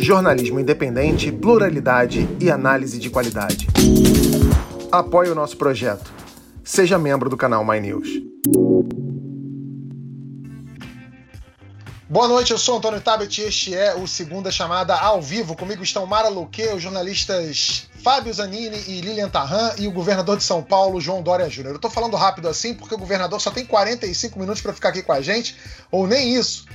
Jornalismo independente, pluralidade e análise de qualidade. Apoie o nosso projeto. Seja membro do canal My News. Boa noite, eu sou Antônio Tabet e este é o Segunda Chamada ao vivo. Comigo estão Mara Luque, os jornalistas Fábio Zanini e Lilian Tarran e o governador de São Paulo, João Dória Júnior. Eu tô falando rápido assim porque o governador só tem 45 minutos para ficar aqui com a gente, ou nem isso.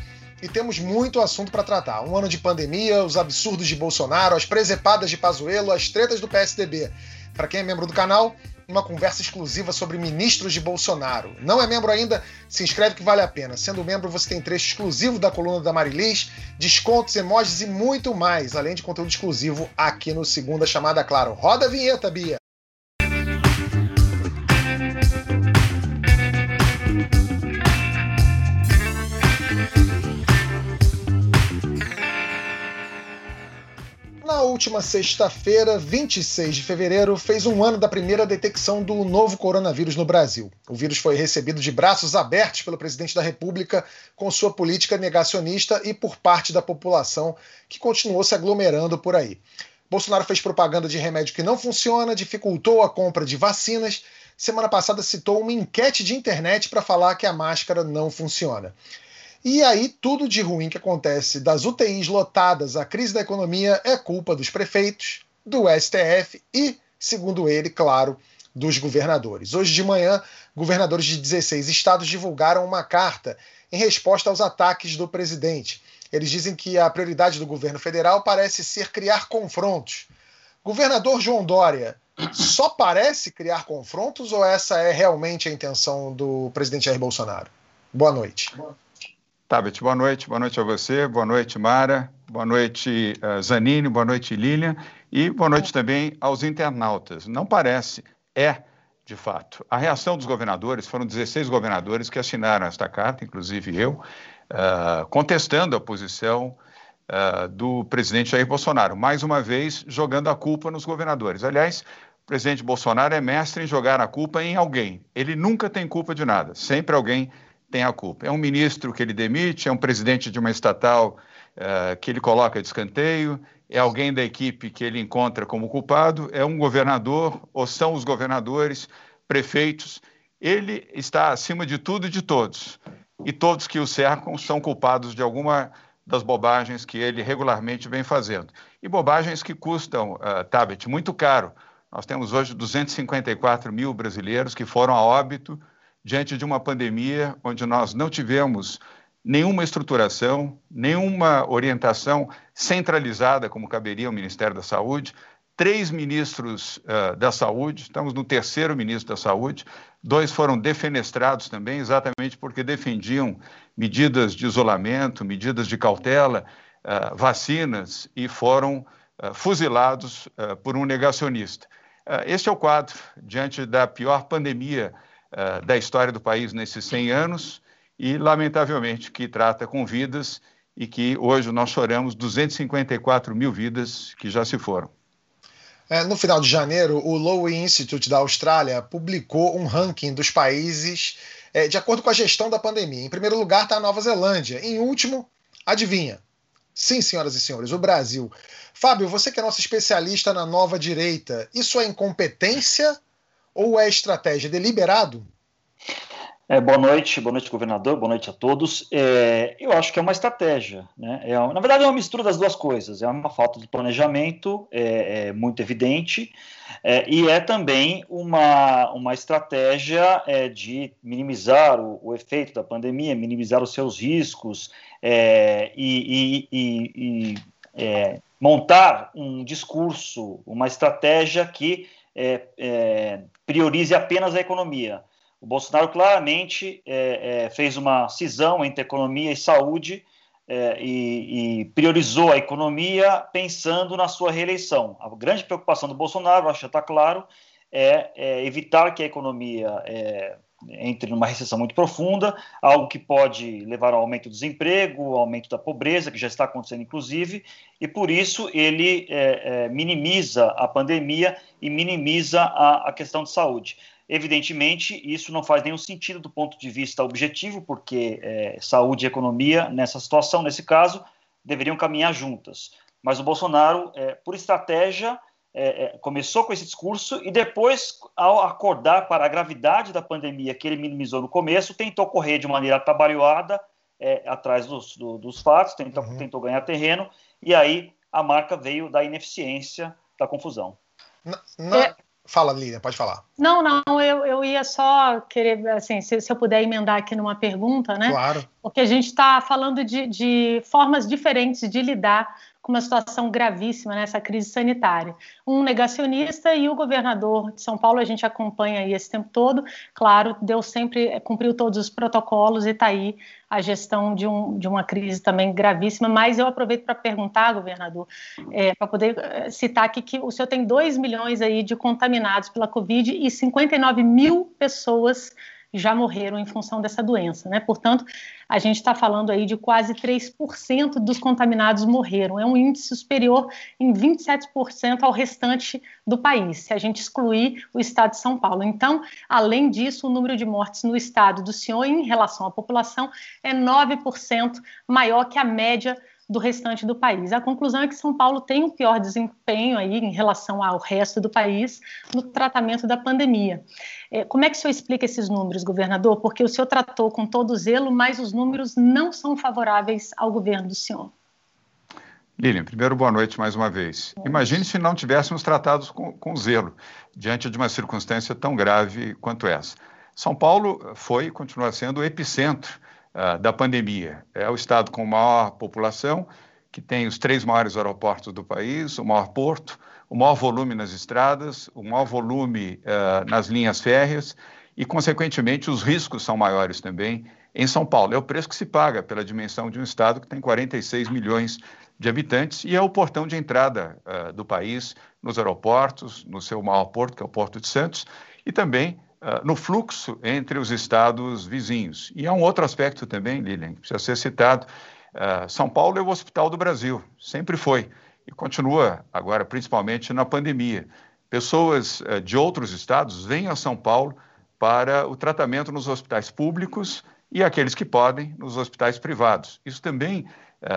E temos muito assunto para tratar. Um ano de pandemia, os absurdos de Bolsonaro, as presepadas de Pazuello, as tretas do PSDB. Para quem é membro do canal, uma conversa exclusiva sobre ministros de Bolsonaro. Não é membro ainda? Se inscreve que vale a pena. Sendo membro, você tem trecho exclusivo da coluna da Marilis, descontos, emojis e muito mais, além de conteúdo exclusivo aqui no Segunda Chamada Claro. Roda a vinheta, Bia! Última sexta-feira, 26 de fevereiro, fez um ano da primeira detecção do novo coronavírus no Brasil. O vírus foi recebido de braços abertos pelo presidente da República com sua política negacionista e por parte da população que continuou se aglomerando por aí. Bolsonaro fez propaganda de remédio que não funciona, dificultou a compra de vacinas. Semana passada citou uma enquete de internet para falar que a máscara não funciona. E aí, tudo de ruim que acontece das UTIs lotadas à crise da economia é culpa dos prefeitos, do STF e, segundo ele, claro, dos governadores. Hoje de manhã, governadores de 16 estados divulgaram uma carta em resposta aos ataques do presidente. Eles dizem que a prioridade do governo federal parece ser criar confrontos. Governador João Dória, só parece criar confrontos ou essa é realmente a intenção do presidente Jair Bolsonaro? Boa noite. Boa. Tabet, boa noite, boa noite a você, boa noite, Mara, boa noite, uh, Zanini, boa noite, Lilian, e boa noite também aos internautas. Não parece, é, de fato. A reação dos governadores, foram 16 governadores que assinaram esta carta, inclusive eu, uh, contestando a posição uh, do presidente Jair Bolsonaro, mais uma vez jogando a culpa nos governadores. Aliás, o presidente Bolsonaro é mestre em jogar a culpa em alguém. Ele nunca tem culpa de nada, sempre alguém tem a culpa. É um ministro que ele demite, é um presidente de uma estatal uh, que ele coloca de escanteio, é alguém da equipe que ele encontra como culpado, é um governador ou são os governadores, prefeitos. Ele está acima de tudo e de todos. E todos que o cercam são culpados de alguma das bobagens que ele regularmente vem fazendo. E bobagens que custam, uh, Tabet, muito caro. Nós temos hoje 254 mil brasileiros que foram a óbito diante de uma pandemia onde nós não tivemos nenhuma estruturação, nenhuma orientação centralizada, como caberia ao Ministério da Saúde, três ministros uh, da Saúde, estamos no terceiro ministro da Saúde, dois foram defenestrados também, exatamente porque defendiam medidas de isolamento, medidas de cautela, uh, vacinas, e foram uh, fuzilados por um negacionista. este é o quadro diante da pior pandemia uh, da história do país nesses 100 anos e, lamentavelmente, que trata com vidas e que hoje nós choramos 254 mil vidas que já se foram. É, no final de janeiro, o Lowy Institute da Austrália publicou um ranking dos países é, de acordo com a gestão da pandemia. Em primeiro lugar está a Nova Zelândia. Em último, adivinha? Sim, senhoras e senhores, o Brasil. Fábio, você que é nosso especialista na nova direita, isso é incompetência ou é estratégia deliberado? É, boa noite, boa noite, governador, boa noite a todos. É, eu acho que é uma estratégia. Né? É, na verdade, é uma mistura das duas coisas. É uma falta de planejamento é, é muito evidente é, e é também uma, uma estratégia é, de minimizar o, o, efeito da pandemia, minimizar os seus riscos e, e, e, e montar um discurso, uma estratégia que é, é, priorize apenas a economia. O Bolsonaro claramente é, é fez uma cisão entre economia e saúde é, e, e, priorizou a economia pensando na sua reeleição. A grande preocupação do Bolsonaro, acho que está claro, é, é, evitar que a economia entre numa recessão muito profunda, algo que pode levar ao aumento do desemprego, ao aumento da pobreza, que já está acontecendo inclusive, e por isso ele é, é, minimiza a pandemia e minimiza a, a, questão de saúde. Evidentemente, isso não faz nenhum sentido do ponto de vista objetivo, porque é, saúde e economia, nessa situação, nesse caso, deveriam caminhar juntas. Mas o Bolsonaro, é, por estratégia, é, é, começou com esse discurso e depois, ao acordar para a gravidade da pandemia que ele minimizou no começo, tentou correr de maneira trabalhada é, atrás dos, do, dos fatos, tentou, uhum. tentou ganhar terreno, e aí a marca veio da ineficiência, da confusão. Na, na... É. Fala, Lívia, pode falar. Não, não, eu, eu ia só querer, assim, se, se eu puder emendar aqui numa pergunta, né? Claro. Porque a gente está falando de, de formas diferentes de lidar com uma situação gravíssima nessa crise sanitária. Um negacionista e o governador de São Paulo, a gente acompanha aí esse tempo todo, claro, deu sempre, cumpriu todos os protocolos e está aí a gestão de, um, de uma crise também gravíssima, mas eu aproveito para perguntar, governador, é, para poder é, citar aqui que o senhor tem 2 milhões aí de contaminados pela Covid e 59 mil pessoas já morreram em função dessa doença, né? Portanto, a gente está falando aí de quase 3% dos contaminados morreram. É um índice superior em 27% ao restante do país, se a gente excluir o estado de São Paulo. Então, além disso, o número de mortes no estado do senhor em relação à população é 9% maior que a média do restante do país. A conclusão é que São Paulo tem o pior desempenho aí em relação ao resto do país no tratamento da pandemia. É, como é que o senhor explica esses números, governador? Porque o senhor tratou com todo zelo, mas os números não são favoráveis ao governo do senhor. Lilian, primeiro, boa noite mais uma vez. Imagine se não tivéssemos tratado com, com zelo diante de uma circunstância tão grave quanto essa. São Paulo foi e continua sendo o epicentro uh, da pandemia. É o estado com maior população, que tem os três maiores aeroportos do país, o maior porto, o maior volume nas estradas, o maior volume uh, nas linhas férreas e, consequentemente, os riscos são maiores também em São Paulo. É o preço que se paga pela dimensão de um estado que tem 46 milhões de habitantes e é o portão de entrada uh, do país nos aeroportos, no seu maior porto, que é o Porto de Santos, e também no fluxo entre os estados vizinhos. E há um outro aspecto também, Lilian, que precisa ser citado. Uh, São Paulo é o hospital do Brasil, sempre foi, e continua agora, principalmente na pandemia. Pessoas uh, de outros estados vêm a São Paulo para o tratamento nos hospitais públicos e aqueles que podem nos hospitais privados. Isso também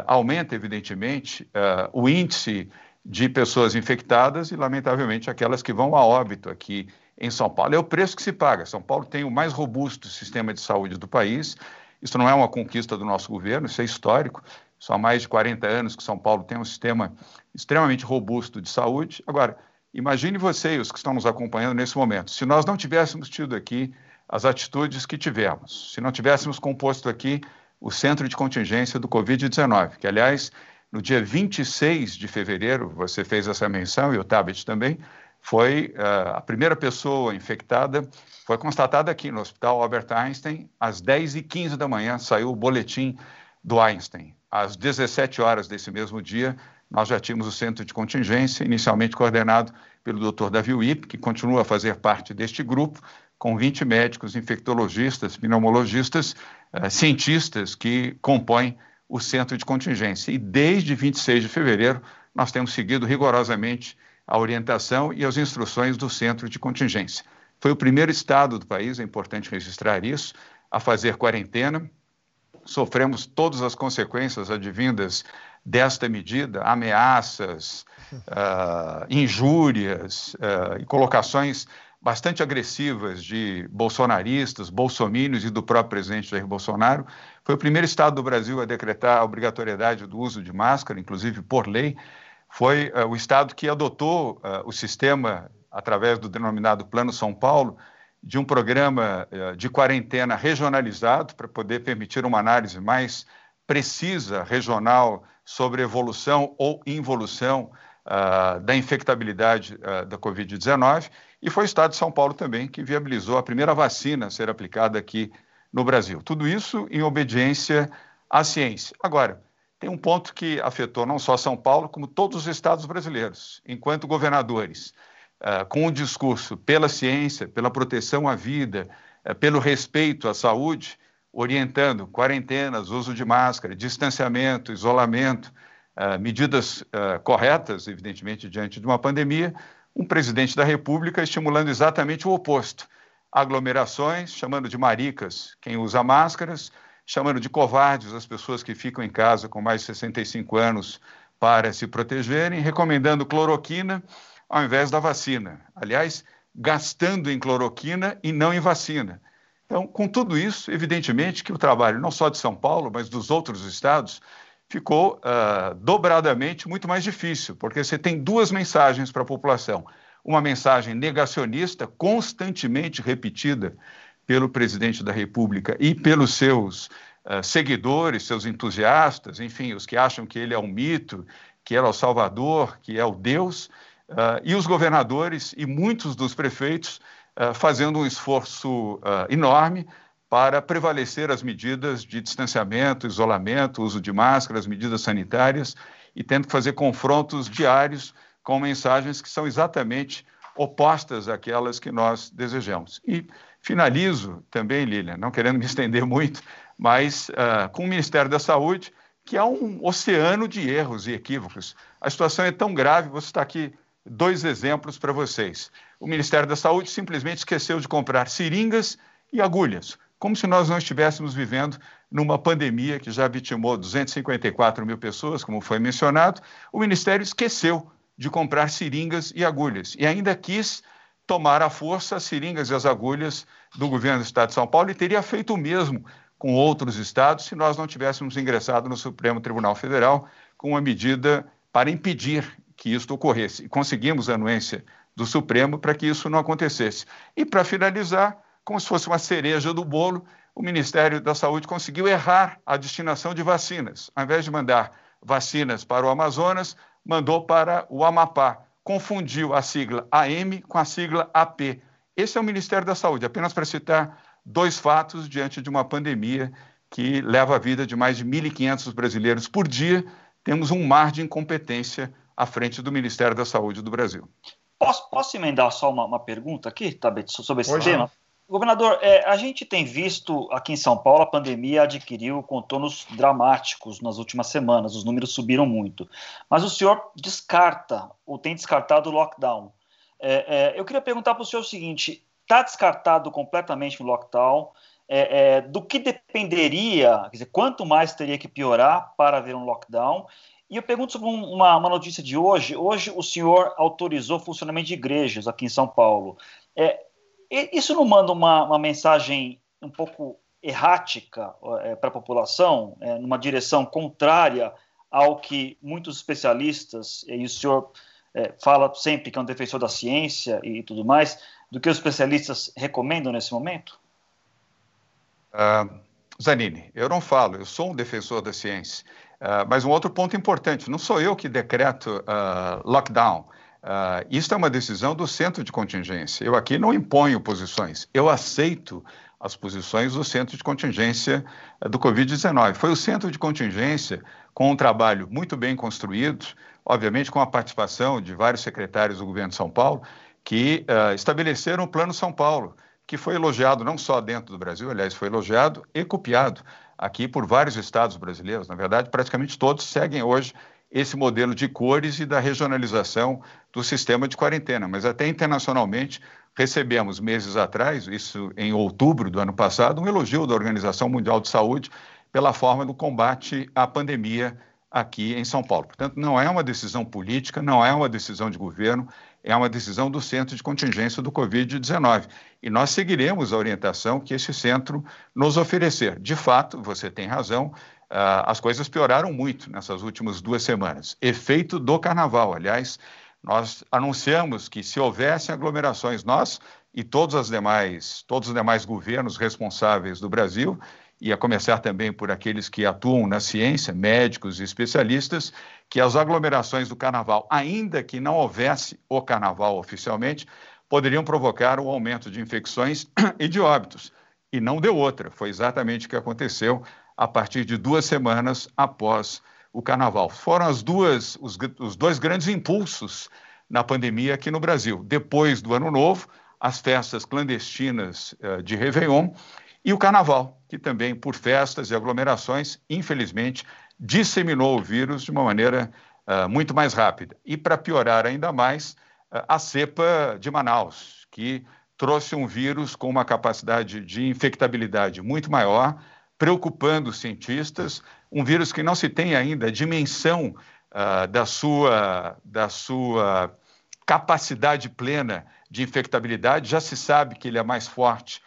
aumenta, evidentemente, o índice de pessoas infectadas e, lamentavelmente, aquelas que vão a óbito aqui em São Paulo. É o preço que se paga. São Paulo tem o mais robusto sistema de saúde do país. Isso não é uma conquista do nosso governo, isso é histórico. Só há mais de 40 anos que São Paulo tem um sistema extremamente robusto de saúde. Agora, imagine vocês, os que estão nos acompanhando nesse momento, se nós não tivéssemos tido aqui as atitudes que tivemos, se não tivéssemos composto aqui o centro de contingência do Covid-19, que, aliás, no dia 26 de fevereiro, você fez essa menção e o Tabet também, foi uh, a primeira pessoa infectada, foi constatada aqui no Hospital Albert Einstein, às 10h15 da manhã, saiu o boletim do Einstein. Às 17 horas desse mesmo dia, nós já tínhamos o centro de contingência, inicialmente coordenado pelo Dr. Davi Wip, que continua a fazer parte deste grupo, com 20 médicos, infectologistas, pneumologistas, uh, cientistas que compõem o centro de contingência. E desde 26 de fevereiro, nós temos seguido rigorosamente a orientação e as instruções do centro de contingência. Foi o primeiro estado do país, é importante registrar isso, a fazer quarentena. Sofremos todas as consequências advindas desta medida, ameaças, uh, injúrias uh, e colocações bastante agressivas de bolsonaristas, bolsomínios e do próprio presidente Jair Bolsonaro. Foi o primeiro estado do Brasil a decretar a obrigatoriedade do uso de máscara, inclusive por lei foi uh, o estado que adotou uh, o sistema, através do denominado Plano São Paulo, de um programa uh, de quarentena regionalizado para poder permitir uma análise mais precisa, regional, sobre evolução ou involução da infectabilidade da Covid-19. E foi o estado de São Paulo também que viabilizou a primeira vacina a ser aplicada aqui no Brasil. Tudo isso em obediência à ciência. Agora, tem um ponto que afetou não só São Paulo, como todos os estados brasileiros, enquanto governadores, uh, com o discurso pela ciência, pela proteção à vida, uh, pelo respeito à saúde, orientando quarentenas, uso de máscara, distanciamento, isolamento, uh, medidas corretas, evidentemente, diante de uma pandemia, um presidente da República estimulando exatamente o oposto. Aglomerações, chamando de maricas quem usa máscaras, chamando de covardes as pessoas que ficam em casa com mais de 65 anos para se protegerem, recomendando cloroquina ao invés da vacina. Aliás, gastando em cloroquina e não em vacina. Então, com tudo isso, evidentemente que o trabalho não só de São Paulo, mas dos outros estados, ficou uh, dobradamente muito mais difícil, porque você tem duas mensagens para a população. Uma mensagem negacionista, constantemente repetida pelo presidente da República e pelos seus uh, seguidores, seus entusiastas, enfim, os que acham que ele é um mito, que ele é o Salvador, que é o Deus, Uh, e os governadores e muitos dos prefeitos uh, fazendo um esforço enorme para prevalecer as medidas de distanciamento, isolamento, uso de máscaras, medidas sanitárias e tendo que fazer confrontos diários com mensagens que são exatamente opostas àquelas que nós desejamos. E finalizo também, Lilian, não querendo me estender muito, mas com o Ministério da Saúde, que é um oceano de erros e equívocos. A situação é tão grave, você está aqui dois exemplos para vocês. O Ministério da Saúde simplesmente esqueceu de comprar seringas e agulhas, como se nós não estivéssemos vivendo numa pandemia que já vitimou 254 mil pessoas, como foi mencionado. O Ministério esqueceu de comprar seringas e agulhas e ainda quis tomar à força as seringas e as agulhas do governo do Estado de São Paulo e teria feito o mesmo com outros estados se nós não tivéssemos ingressado no Supremo Tribunal Federal com uma medida para impedir que isso ocorresse. E conseguimos a anuência do Supremo para que isso não acontecesse. E, para finalizar, como se fosse uma cereja do bolo, o Ministério da Saúde conseguiu errar a destinação de vacinas. Ao invés de mandar vacinas para o Amazonas, mandou para o Amapá. Confundiu a sigla AM com a sigla AP. Esse é o Ministério da Saúde, apenas para citar dois fatos diante de uma pandemia que leva a vida de mais de 1.500 brasileiros por dia. Temos um mar de incompetência à frente do Ministério da Saúde do Brasil. Posso, posso emendar só uma, uma pergunta aqui, Tabet, sobre esse tema? Não. Governador, é, a gente tem visto aqui em São Paulo a pandemia adquiriu contornos dramáticos nas últimas semanas, os números subiram muito. Mas o senhor descarta, ou tem descartado o lockdown. É, é, eu queria perguntar para o senhor o seguinte: está descartado completamente o lockdown? É, é, do que dependeria, quer dizer, quanto mais teria que piorar para haver um lockdown? E eu pergunto sobre uma, uma, notícia de hoje. Hoje o senhor autorizou o funcionamento de igrejas aqui em São Paulo. É, isso não manda uma, uma mensagem um pouco errática é, para a população, é, numa direção contrária ao que muitos especialistas, e o senhor é, fala sempre que é um defensor da ciência e tudo mais, do que os especialistas recomendam nesse momento? Uh, Zanini, eu não falo, eu sou um defensor da ciência. Uh, mas um outro ponto importante: não sou eu que decreto uh, lockdown. Uh, isso é uma decisão do centro de contingência. Eu aqui não imponho posições, eu aceito as posições do centro de contingência do Covid-19. Foi o centro de contingência, com um trabalho muito bem construído, obviamente com a participação de vários secretários do governo de São Paulo, que estabeleceram o Plano São Paulo, que foi elogiado não só dentro do Brasil, aliás, foi elogiado e copiado aqui por vários estados brasileiros. Na verdade, praticamente todos seguem hoje esse modelo de cores e da regionalização do sistema de quarentena. Mas até internacionalmente recebemos meses atrás, isso em outubro do ano passado, um elogio da Organização Mundial de Saúde pela forma do combate à pandemia aqui em São Paulo. Portanto, não é uma decisão política, não é uma decisão de governo, é uma decisão do Centro de Contingência do Covid-19. E nós seguiremos a orientação que esse centro nos oferecer. De fato, você tem razão, uh, as coisas pioraram muito nessas últimas duas semanas. Efeito do carnaval, aliás, nós anunciamos que se houvessem aglomerações, nós e todos, as demais, todos os demais governos responsáveis do Brasil, e a começar também por aqueles que atuam na ciência, médicos e especialistas, que as aglomerações do carnaval, ainda que não houvesse o carnaval oficialmente, poderiam provocar um aumento de infecções e de óbitos. E não deu outra. Foi exatamente o que aconteceu a partir de duas semanas após o carnaval. Foram as duas, os, os dois grandes impulsos na pandemia aqui no Brasil. Depois do Ano Novo, as festas clandestinas uh, de Réveillon e o carnaval, que também, por festas e aglomerações, infelizmente, disseminou o vírus de uma maneira uh, muito mais rápida. E, para piorar ainda mais, uh, a cepa de Manaus, que trouxe um vírus com uma capacidade de infectabilidade muito maior, preocupando os cientistas, um vírus que não se tem ainda a dimensão uh, da, sua, da sua capacidade plena de infectabilidade. Já se sabe que ele é mais forte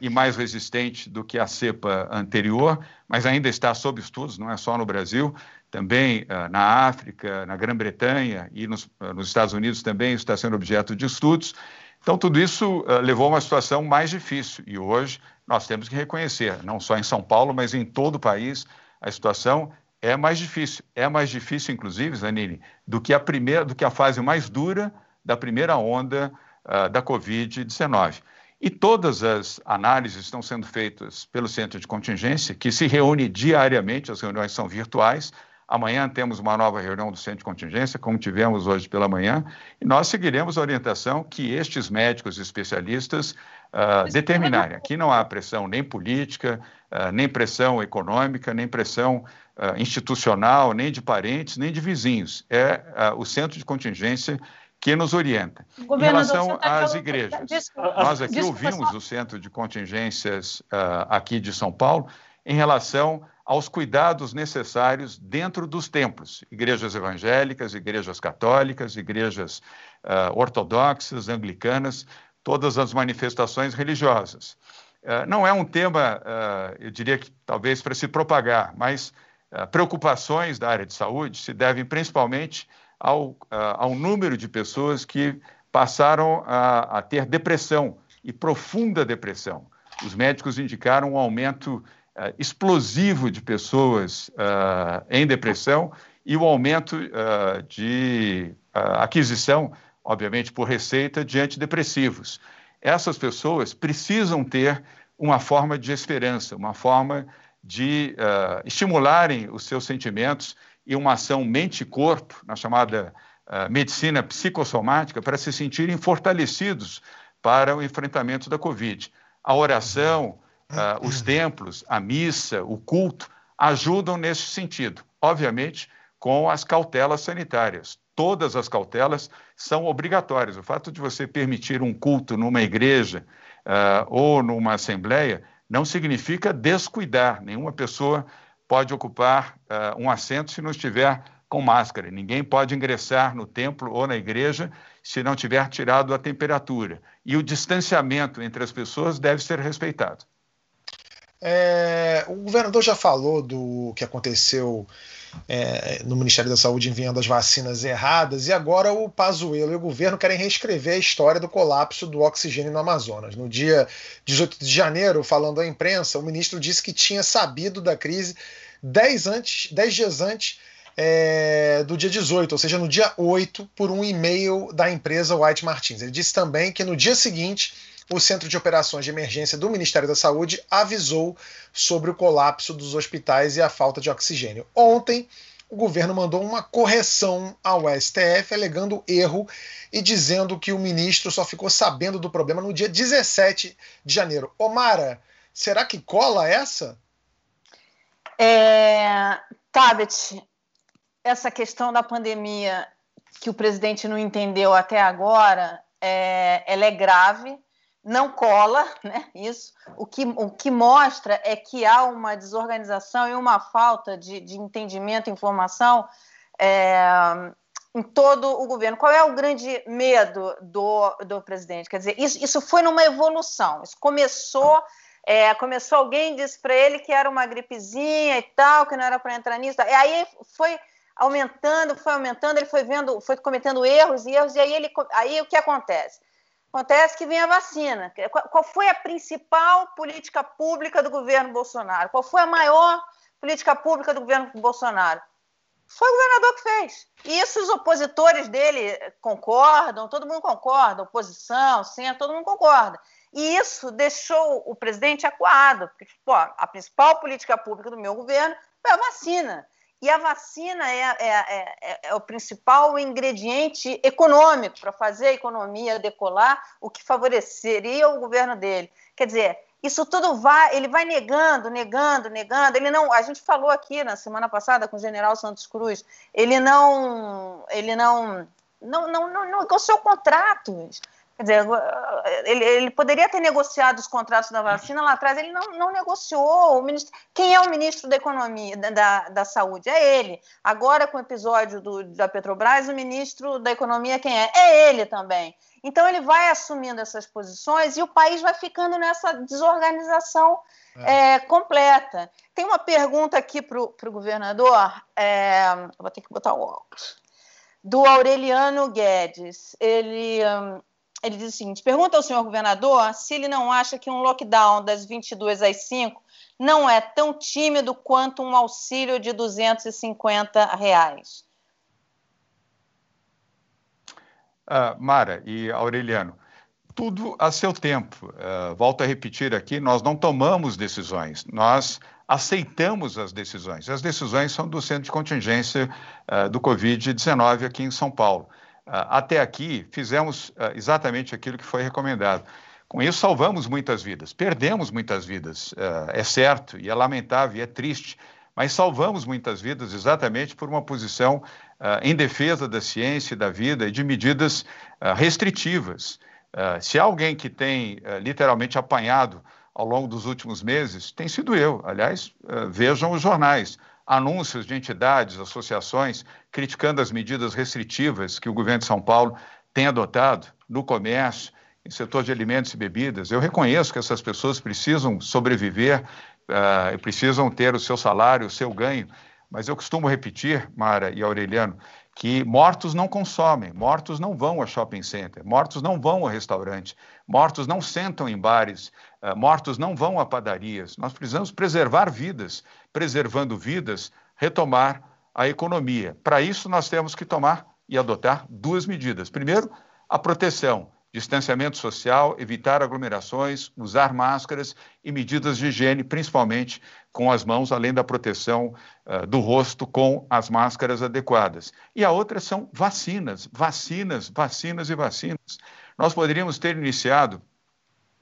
e mais resistente do que a cepa anterior, mas ainda está sob estudos, não é só no Brasil, também uh, na África, na Grã-Bretanha e nos, nos, Estados Unidos também está sendo objeto de estudos. Então, tudo isso levou a uma situação mais difícil e hoje nós temos que reconhecer, não só em São Paulo, mas em todo o país, a situação é mais difícil. É mais difícil, inclusive, Zanini, do que a primeira, do que a fase mais dura da primeira onda uh, da Covid-19. E todas as análises estão sendo feitas pelo Centro de Contingência, que se reúne diariamente, as reuniões são virtuais. Amanhã temos uma nova reunião do Centro de Contingência, como tivemos hoje pela manhã, e nós seguiremos a orientação que estes médicos especialistas uh, determinarem. Aqui não há pressão nem política, uh, nem pressão econômica, nem pressão uh, institucional, nem de parentes, nem de vizinhos. É o centro de contingência que nos orienta. Em relação tá às igrejas, nós aqui ouvimos o centro de contingências uh, aqui de São Paulo em relação aos cuidados necessários dentro dos templos, igrejas evangélicas, igrejas católicas, igrejas uh, ortodoxas, anglicanas, todas as manifestações religiosas. Uh, não é um tema, eu diria que talvez para se propagar, mas preocupações da área de saúde se devem principalmente ao, ao número de pessoas que passaram a, a, ter depressão e profunda depressão. Os médicos indicaram um aumento uh, explosivo de pessoas uh, em depressão e o aumento uh, de aquisição, obviamente por receita, de antidepressivos. Essas pessoas precisam ter uma forma de esperança, uma forma de estimularem os seus sentimentos e uma ação mente-corpo, na chamada uh, medicina psicossomática, para se sentirem fortalecidos para o enfrentamento da Covid. A oração, uh, os templos, a missa, o culto ajudam nesse sentido, obviamente com as cautelas sanitárias. Todas as cautelas são obrigatórias. O fato de você permitir um culto numa igreja ou numa assembleia não significa descuidar. Nenhuma pessoa pode ocupar uh, um assento se não estiver com máscara. Ninguém pode ingressar no templo ou na igreja se não tiver tirado a temperatura. E o distanciamento entre as pessoas deve ser respeitado. É, o governador já falou do que aconteceu é, no Ministério da Saúde enviando as vacinas erradas, e agora o Pazuello e o governo querem reescrever a história do colapso do oxigênio no Amazonas. No dia 18 de janeiro, falando à imprensa, o ministro disse que tinha sabido da crise 10, antes, 10 dias antes é, do dia 18, ou seja, no dia 8, por um e-mail da empresa White Martins. Ele disse também que no dia seguinte o Centro de Operações de Emergência do Ministério da Saúde avisou sobre o colapso dos hospitais e a falta de oxigênio. Ontem, o governo mandou uma correção ao STF, alegando erro e dizendo que o ministro só ficou sabendo do problema no dia 17 de janeiro. Omara, será que cola essa? É, Tabet, essa questão da pandemia que o presidente não entendeu até agora, é, ela é grave não cola, né? Isso. O que, o que mostra é que há uma desorganização e uma falta de, de entendimento e informação é, em todo o governo. Qual é o grande medo do, do presidente? Quer dizer, isso, isso foi numa evolução. Isso começou. É, começou alguém disse para ele que era uma gripezinha e tal, que não era para entrar nisso. E aí foi aumentando, foi aumentando, ele foi vendo, foi cometendo erros e erros, e aí ele aí o que acontece? Acontece que vem a vacina. Qual foi a principal política pública do governo Bolsonaro? Qual foi a maior política pública do governo Bolsonaro? Foi o governador que fez. E isso os opositores dele concordam, todo mundo concorda, oposição, centro, todo mundo concorda. E isso deixou o presidente acuado, porque pô, a principal política pública do meu governo foi a vacina. E a vacina é, é, é, é o principal ingrediente econômico para fazer a economia decolar, o que favoreceria o governo dele. Quer dizer, isso tudo vai, ele vai negando, negando, negando. Ele não, a gente falou aqui na semana passada com o General Santos Cruz, ele não, ele não, não, não, não negociou contratos. Quer dizer, ele, ele, poderia ter negociado os contratos da vacina lá atrás, ele não, não negociou. O ministro, quem é o ministro da Economia, da, da Saúde? É ele. Agora, com o episódio do, da Petrobras, o ministro da Economia, quem é? É ele também. Então, ele vai assumindo essas posições e o país vai ficando nessa desorganização é. É, completa. Tem uma pergunta aqui para o governador, é, vou ter que botar o óculos, do Aureliano Guedes. Ele. Um, ele diz o seguinte: pergunta ao senhor governador se ele não acha que um lockdown das 22 às 5 não é tão tímido quanto um auxílio de 250 reais. Uh, Mara e Aureliano, tudo a seu tempo. Uh, volto a repetir aqui: nós não tomamos decisões, nós aceitamos as decisões. As decisões são do Centro de Contingência uh, do Covid-19 aqui em São Paulo. Ah, até aqui, fizemos ah, exatamente aquilo que foi recomendado. Com isso, salvamos muitas vidas, perdemos muitas vidas, ah, é certo, e é lamentável, e é triste, mas salvamos muitas vidas exatamente por uma posição em defesa da ciência e da vida e de medidas restritivas. se alguém que tem literalmente apanhado ao longo dos últimos meses, tem sido eu. Aliás, vejam os jornais anúncios de entidades, associações, criticando as medidas restritivas que o governo de São Paulo tem adotado no comércio, em setor de alimentos e bebidas. Eu reconheço que essas pessoas precisam sobreviver, uh, precisam ter o seu salário, o seu ganho, mas eu costumo repetir, Mara e Aureliano, que mortos não consomem, mortos não vão a shopping center, mortos não vão a restaurante, mortos não sentam em bares, uh, mortos não vão a padarias. Nós precisamos preservar vidas, preservando vidas, retomar a economia. Para isso, nós temos que tomar e adotar duas medidas. Primeiro, a proteção, distanciamento social, evitar aglomerações, usar máscaras e medidas de higiene, principalmente com as mãos, além da proteção uh, do rosto com as máscaras adequadas. E a outra são vacinas, vacinas, vacinas e vacinas. Nós poderíamos ter iniciado,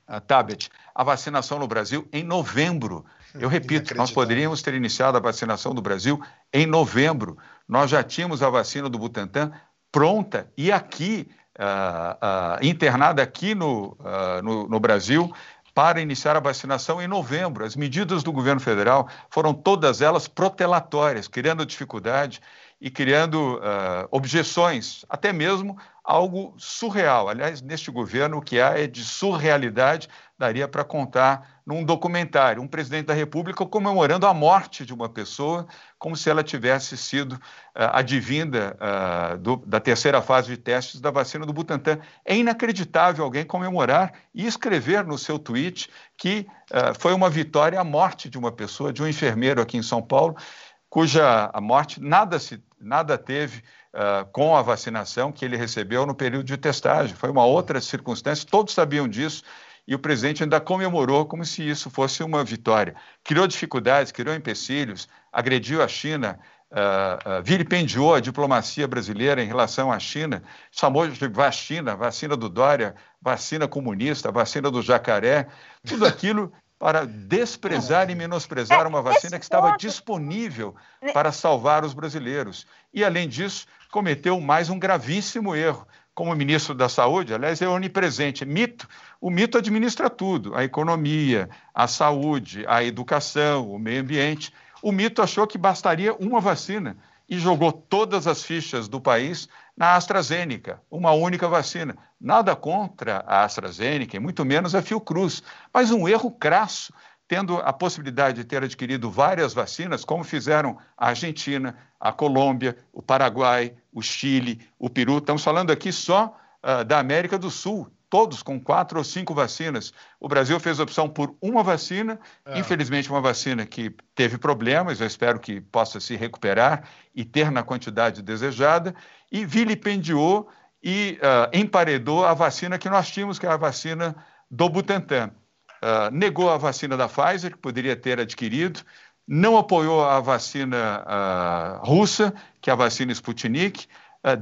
uh, Tabet, a vacinação no Brasil em novembro. Eu repito, nós poderíamos ter iniciado a vacinação do Brasil em novembro. Nós já tínhamos a vacina do Butantan pronta e aqui, uh, uh, internada aqui no, uh, no, no Brasil, para iniciar a vacinação em novembro. As medidas do governo federal foram todas elas protelatórias, criando dificuldade e criando uh, objeções, até mesmo algo surreal. Aliás, neste governo, o que há é de surrealidade, daria para contar num documentário. Um presidente da República comemorando a morte de uma pessoa, como se ela tivesse sido uh, advinda uh, do, da terceira fase de testes da vacina do Butantan. É inacreditável alguém comemorar e escrever no seu tweet que uh, foi uma vitória a morte de uma pessoa, de um enfermeiro aqui em São Paulo, cuja a morte nada se nada teve uh, com a vacinação que ele recebeu no período de testagem. Foi uma outra circunstância, todos sabiam disso, e o presidente ainda comemorou como se isso fosse uma vitória. Criou dificuldades, criou empecilhos, agrediu a China, uh, uh, vilipendiou a diplomacia brasileira em relação à China, chamou de vacina, vacina do Dória, vacina comunista, vacina do jacaré, tudo aquilo para desprezar e menosprezar uma vacina que estava disponível para salvar os brasileiros. E, além disso, cometeu mais um gravíssimo erro. Como ministro da Saúde, aliás, é onipresente. Mito, o mito administra tudo: a economia, a saúde, a educação, o meio ambiente. O mito achou que bastaria uma vacina e jogou todas as fichas do país na AstraZeneca, uma única vacina. Nada contra a AstraZeneca, e muito menos a Fiocruz, mas um erro crasso, tendo a possibilidade de ter adquirido várias vacinas, como fizeram a Argentina, a Colômbia, o Paraguai, o Chile, o Peru. Estamos falando aqui só uh, da América do Sul, todos com quatro ou cinco vacinas. O Brasil fez opção por uma vacina, é. infelizmente uma vacina que teve problemas, eu espero que possa se recuperar e ter na quantidade desejada, e vilipendiou e uh, emparedou a vacina que nós tínhamos, que é a vacina do Butantan. Uh, negou a vacina da Pfizer, que poderia ter adquirido, não apoiou a vacina uh, russa, que é a vacina Sputnik,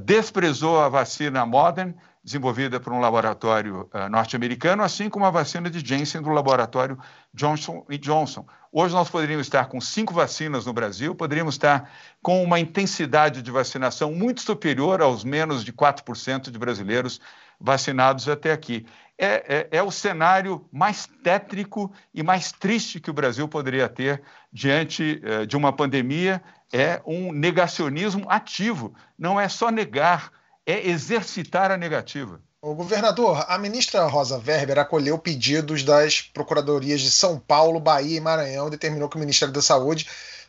desprezou a vacina Modern, desenvolvida por um laboratório uh, norte-americano, assim como a vacina de Janssen do laboratório Johnson Johnson. Hoje nós poderíamos estar com cinco vacinas no Brasil, poderíamos estar com uma intensidade de vacinação muito superior aos menos de 4% de brasileiros vacinados até aqui. É, é, é, o cenário mais tétrico e mais triste que o Brasil poderia ter diante uh, de uma pandemia. É um negacionismo ativo, não é só negar é exercitar a negativa. O governador, a ministra Rosa Weber acolheu pedidos das procuradorias de São Paulo, Bahia e Maranhão determinou que o Ministério da Saúde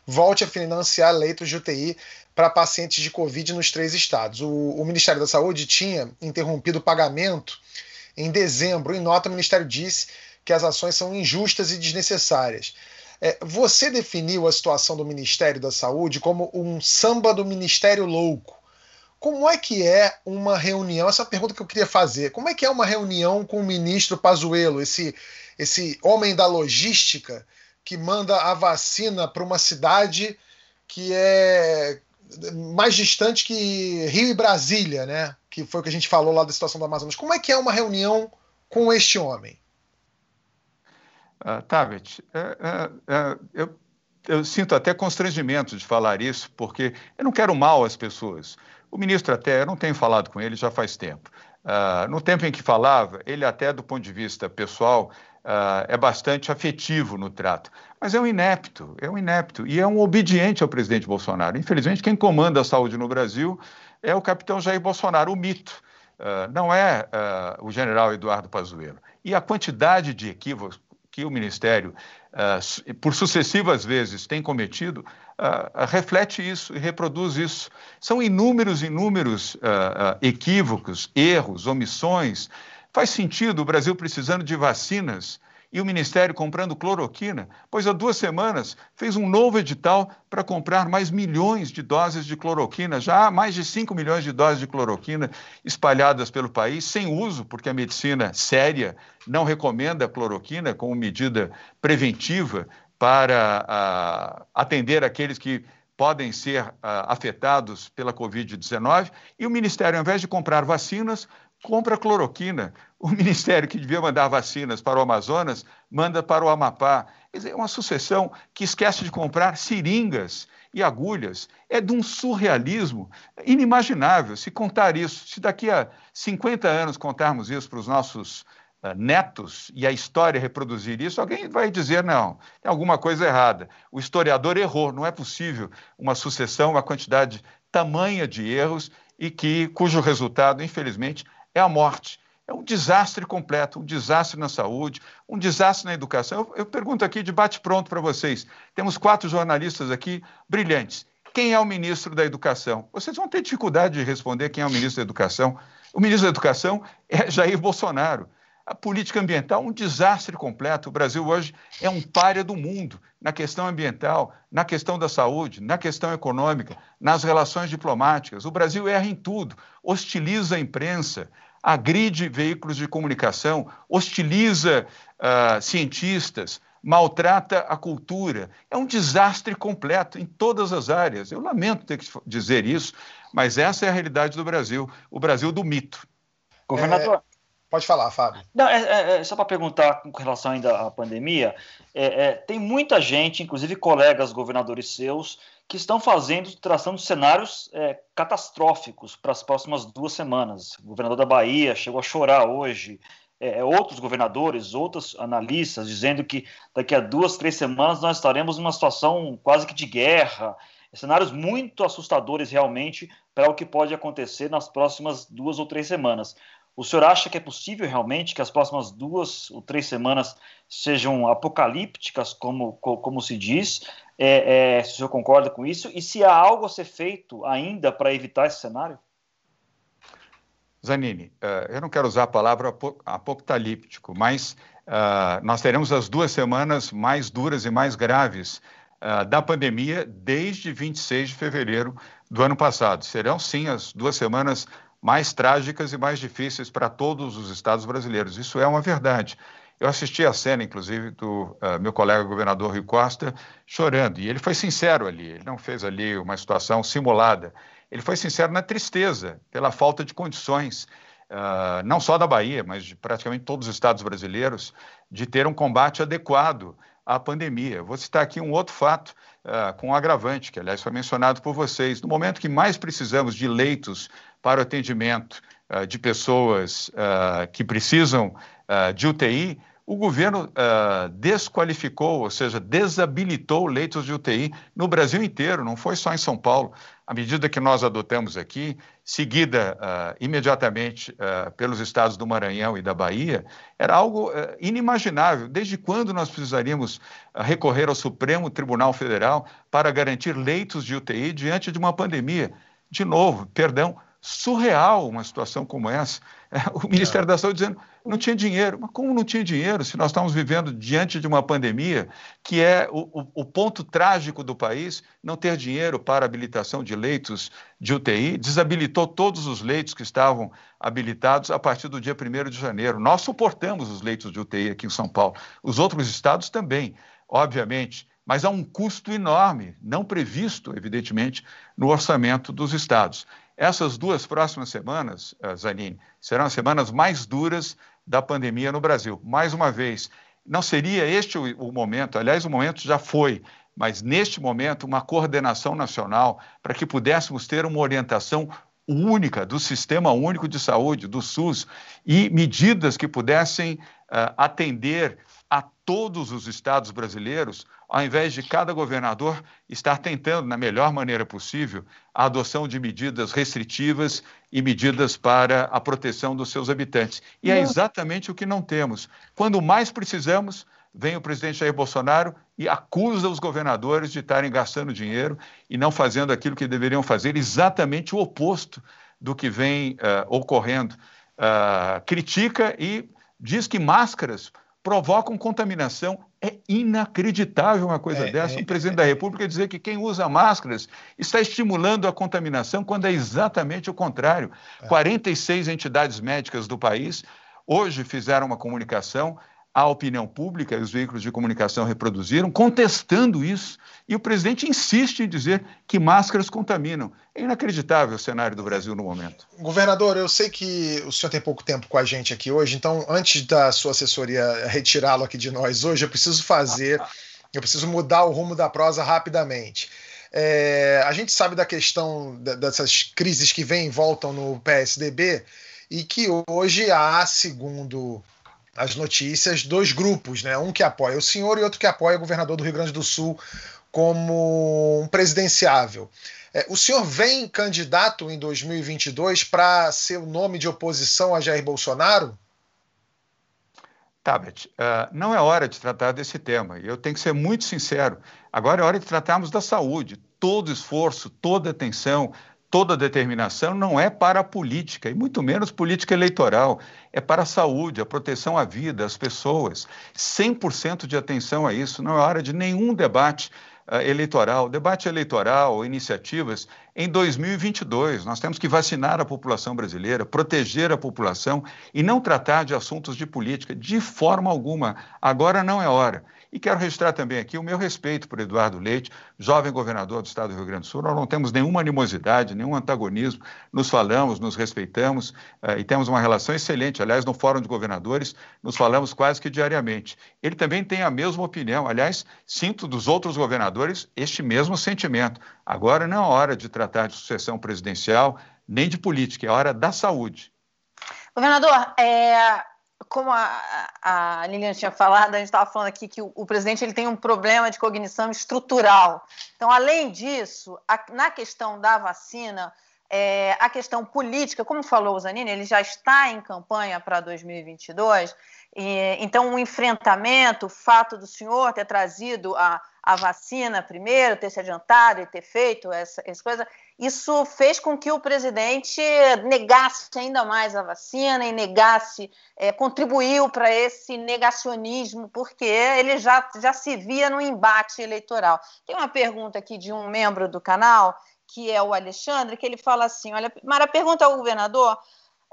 volte a financiar leitos de UTI para pacientes de Covid nos três estados. O, o, Ministério da Saúde tinha interrompido o pagamento em dezembro. Em nota, o Ministério disse que as ações são injustas e desnecessárias. É, você definiu a situação do Ministério da Saúde como um samba do Ministério louco. Como é que é uma reunião? Essa é pergunta que eu queria fazer. Como é que é uma reunião com o ministro Pazuello, esse, esse homem da logística que manda a vacina para uma cidade que é mais distante que Rio e Brasília, né? Que foi o que a gente falou lá da situação do Amazonas. Como é que é uma reunião com este homem? Uh, Tabet, uh, uh, eu, eu sinto até constrangimento de falar isso, porque eu não quero mal às pessoas. O ministro até, eu não tenho falado com ele já faz tempo. Uh, no tempo em que falava, ele até do ponto de vista pessoal uh, é bastante afetivo no trato, mas é um inepto, é um inepto e é um obediente ao presidente Bolsonaro. Infelizmente, quem comanda a saúde no Brasil é o capitão Jair Bolsonaro, o mito. Uh, não é o general Eduardo Pazuello. E a quantidade de equívocos que o Ministério, por sucessivas vezes, tem cometido, uh, reflete isso e reproduz isso. São inúmeros, inúmeros uh, equívocos, erros, omissões. Faz sentido o Brasil precisando de vacinas e o Ministério comprando cloroquina, pois há duas semanas fez um novo edital para comprar mais milhões de doses de cloroquina. Já há mais de 5 milhões de doses de cloroquina espalhadas pelo país, sem uso, porque a medicina séria não recomenda a cloroquina como medida preventiva para uh, atender aqueles que podem ser uh, afetados pela Covid-19, e o Ministério, ao invés de comprar vacinas, compra cloroquina. O Ministério que devia mandar vacinas para o Amazonas, manda para o Amapá. É uma sucessão que esquece de comprar seringas e agulhas. É de um surrealismo inimaginável. Se contar isso, se daqui a 50 anos contarmos isso para os nossos uh, netos e a história reproduzir isso, alguém vai dizer: não, tem alguma coisa errada. O historiador errou, não é possível uma sucessão, uma quantidade tamanha de erros e que cujo resultado, infelizmente, é a morte. É um desastre completo, um desastre na saúde, um desastre na educação. Eu, eu pergunto aqui de bate-pronto para vocês. Temos quatro jornalistas aqui brilhantes. Quem é o ministro da Educação? Vocês vão ter dificuldade de responder quem é o ministro da Educação. O ministro da Educação é Jair Bolsonaro. A política ambiental, um desastre completo. O Brasil hoje é um páreo do mundo na questão ambiental, na questão da saúde, na questão econômica, nas relações diplomáticas. O Brasil erra em tudo, hostiliza a imprensa, agride veículos de comunicação, hostiliza uh, cientistas, maltrata a cultura. É um desastre completo em todas as áreas. Eu lamento ter que dizer isso, mas essa é a realidade do Brasil o Brasil do mito. Governador. É... Pode falar, Fábio. Não, é, é, é, só para perguntar com relação ainda à pandemia, é, é, tem muita gente, inclusive colegas governadores seus, que estão fazendo, traçando cenários é, catastróficos para as próximas duas semanas. O governador da Bahia chegou a chorar hoje, outros governadores, outros analistas, dizendo que daqui a duas, três semanas nós estaremos numa situação quase que de guerra. Cenários muito assustadores realmente para o que pode acontecer nas próximas duas ou três semanas. O senhor acha que é possível realmente que as próximas duas ou três semanas sejam apocalípticas, como, como se diz? É, é, se o senhor concorda com isso? E se há algo a ser feito ainda para evitar esse cenário? Zanini, uh, eu não quero usar a palavra apocalíptico, mas uh, nós teremos as duas semanas mais duras e mais graves uh, da pandemia desde 26 de fevereiro do ano passado. Serão, sim, as duas semanas mais trágicas e mais difíceis para todos os estados brasileiros. Isso é uma verdade. Eu assisti a cena, inclusive, do uh, meu colega governador Rui Costa chorando, e ele foi sincero ali, ele não fez ali uma situação simulada, ele foi sincero na tristeza pela falta de condições, uh, não só da Bahia, mas de praticamente todos os estados brasileiros, de ter um combate adequado à pandemia. Vou citar aqui um outro fato uh, com um agravante, que aliás foi mencionado por vocês. No momento que mais precisamos de leitos para o atendimento uh, de pessoas uh, que precisam de UTI, o governo uh, desqualificou, ou seja, desabilitou leitos de UTI no Brasil inteiro, não foi só em São Paulo. A medida que nós adotamos aqui, seguida uh, imediatamente uh, pelos estados do Maranhão e da Bahia, era algo inimaginável. Desde quando nós precisaríamos recorrer ao Supremo Tribunal Federal para garantir leitos de UTI diante de uma pandemia? De novo, perdão, surreal uma situação como essa. O Ministério da Saúde dizendo não tinha dinheiro. Mas como não tinha dinheiro se nós estamos vivendo diante de uma pandemia que é o, o, o ponto trágico do país não ter dinheiro para habilitação de leitos de UTI? Desabilitou todos os leitos que estavam habilitados a partir do dia 1 de janeiro. Nós suportamos os leitos de UTI aqui em São Paulo. Os outros estados também, obviamente mas há um custo enorme, não previsto, evidentemente, no orçamento dos estados. Essas duas próximas semanas, eh, Zanini, serão as semanas mais duras da pandemia no Brasil. Mais uma vez, não seria este o, o momento, aliás, o momento já foi, mas neste momento, uma coordenação nacional para que pudéssemos ter uma orientação única do Sistema Único de Saúde, do SUS, e medidas que pudessem uh, atender a todos os estados brasileiros, ao invés de cada governador estar tentando, na melhor maneira possível, a adoção de medidas restritivas e medidas para a proteção dos seus habitantes. E é exatamente o que não temos. Quando mais precisamos, vem o presidente Jair Bolsonaro e acusa os governadores de estarem gastando dinheiro e não fazendo aquilo que deveriam fazer, exatamente o oposto do que vem uh, ocorrendo. Uh, critica e diz que máscaras provocam contaminação. É inacreditável uma coisa é, dessa. É, o presidente é, da República dizer que quem usa máscaras está estimulando a contaminação, quando é exatamente o contrário. 46 é. entidades médicas do país hoje fizeram uma comunicação a opinião pública e os veículos de comunicação reproduziram, contestando isso. E o presidente insiste em dizer que máscaras contaminam. É inacreditável o cenário do Brasil no momento. Governador, eu sei que o senhor tem pouco tempo com a gente aqui hoje, então, antes da sua assessoria retirá-lo aqui de nós hoje, eu preciso fazer, eu preciso mudar o rumo da prosa rapidamente. É, a gente sabe da questão dessas crises que vêm e voltam no PSDB e que hoje há, segundo as notícias, dois grupos, né? Um que apoia o senhor e outro que apoia o governador do Rio Grande do Sul como um presidenciável. É, o senhor vem candidato em 2022 para ser o nome de oposição a Jair Bolsonaro? Tabet, uh, não é hora de tratar desse tema. Eu tenho que ser muito sincero. Agora é hora de tratarmos da saúde. Todo esforço, toda atenção, toda determinação não é para a política, e muito menos política eleitoral, é para a saúde, a proteção à vida, às pessoas. 100% de atenção a isso, não é hora de nenhum debate uh, eleitoral. Debate eleitoral, iniciativas, em 2022, nós temos que vacinar a população brasileira, proteger a população e não tratar de assuntos de política de forma alguma. Agora não é hora. E quero registrar também aqui o meu respeito por Eduardo Leite, jovem governador do estado do Rio Grande do Sul. Nós não temos nenhuma animosidade, nenhum antagonismo, nos falamos, nos respeitamos uh, e temos uma relação excelente. Aliás, no Fórum de Governadores, nos falamos quase que diariamente. Ele também tem a mesma opinião. Aliás, sinto dos outros governadores este mesmo sentimento. Agora não é hora de tratar de sucessão presidencial, nem de política, é hora da saúde. Governador, é, como a, a Lilian tinha falado, a gente estava falando aqui que o, o, presidente ele tem um problema de cognição estrutural. Então, além disso, a, na questão da vacina, é, a questão política, como falou o Zanini, ele já está em campanha para 2022, e, então o enfrentamento, o fato do senhor ter trazido a, a vacina primeiro, ter se adiantado e ter feito essa, essa coisa, isso fez com que o presidente negasse ainda mais a vacina e negasse, é, contribuiu para esse negacionismo, porque ele já, já se via no embate eleitoral. Tem uma pergunta aqui de um membro do canal, que é o Alexandre, que ele fala assim: olha, Mara, pergunta ao governador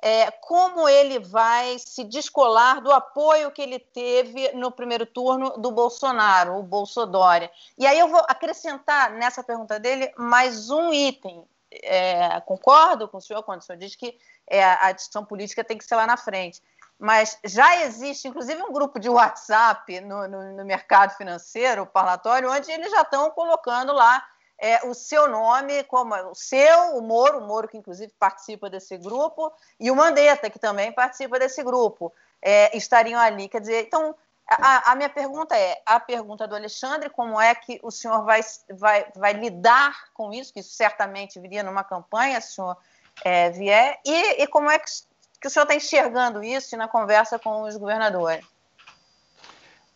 é, como ele vai se descolar do apoio que ele teve no primeiro turno do Bolsonaro, o Bolsodória. E aí eu vou acrescentar nessa pergunta dele mais um item. É, concordo com o senhor quando o senhor diz que é, a discussão política tem que ser lá na frente. Mas já existe, inclusive, um grupo de WhatsApp no, no, no mercado financeiro, parlatório, onde eles já estão colocando lá é, o seu nome, como o seu, o Moro, o Moro que inclusive participa desse grupo, e o Mandetta, que também participa desse grupo, é, estariam ali. Quer dizer, então, a, a, minha pergunta é, a pergunta do Alexandre, como é que o senhor vai, vai, vai lidar com isso, que isso certamente viria numa campanha, se o senhor é, vier, e, e como é que, que o senhor está enxergando isso na conversa com os governadores?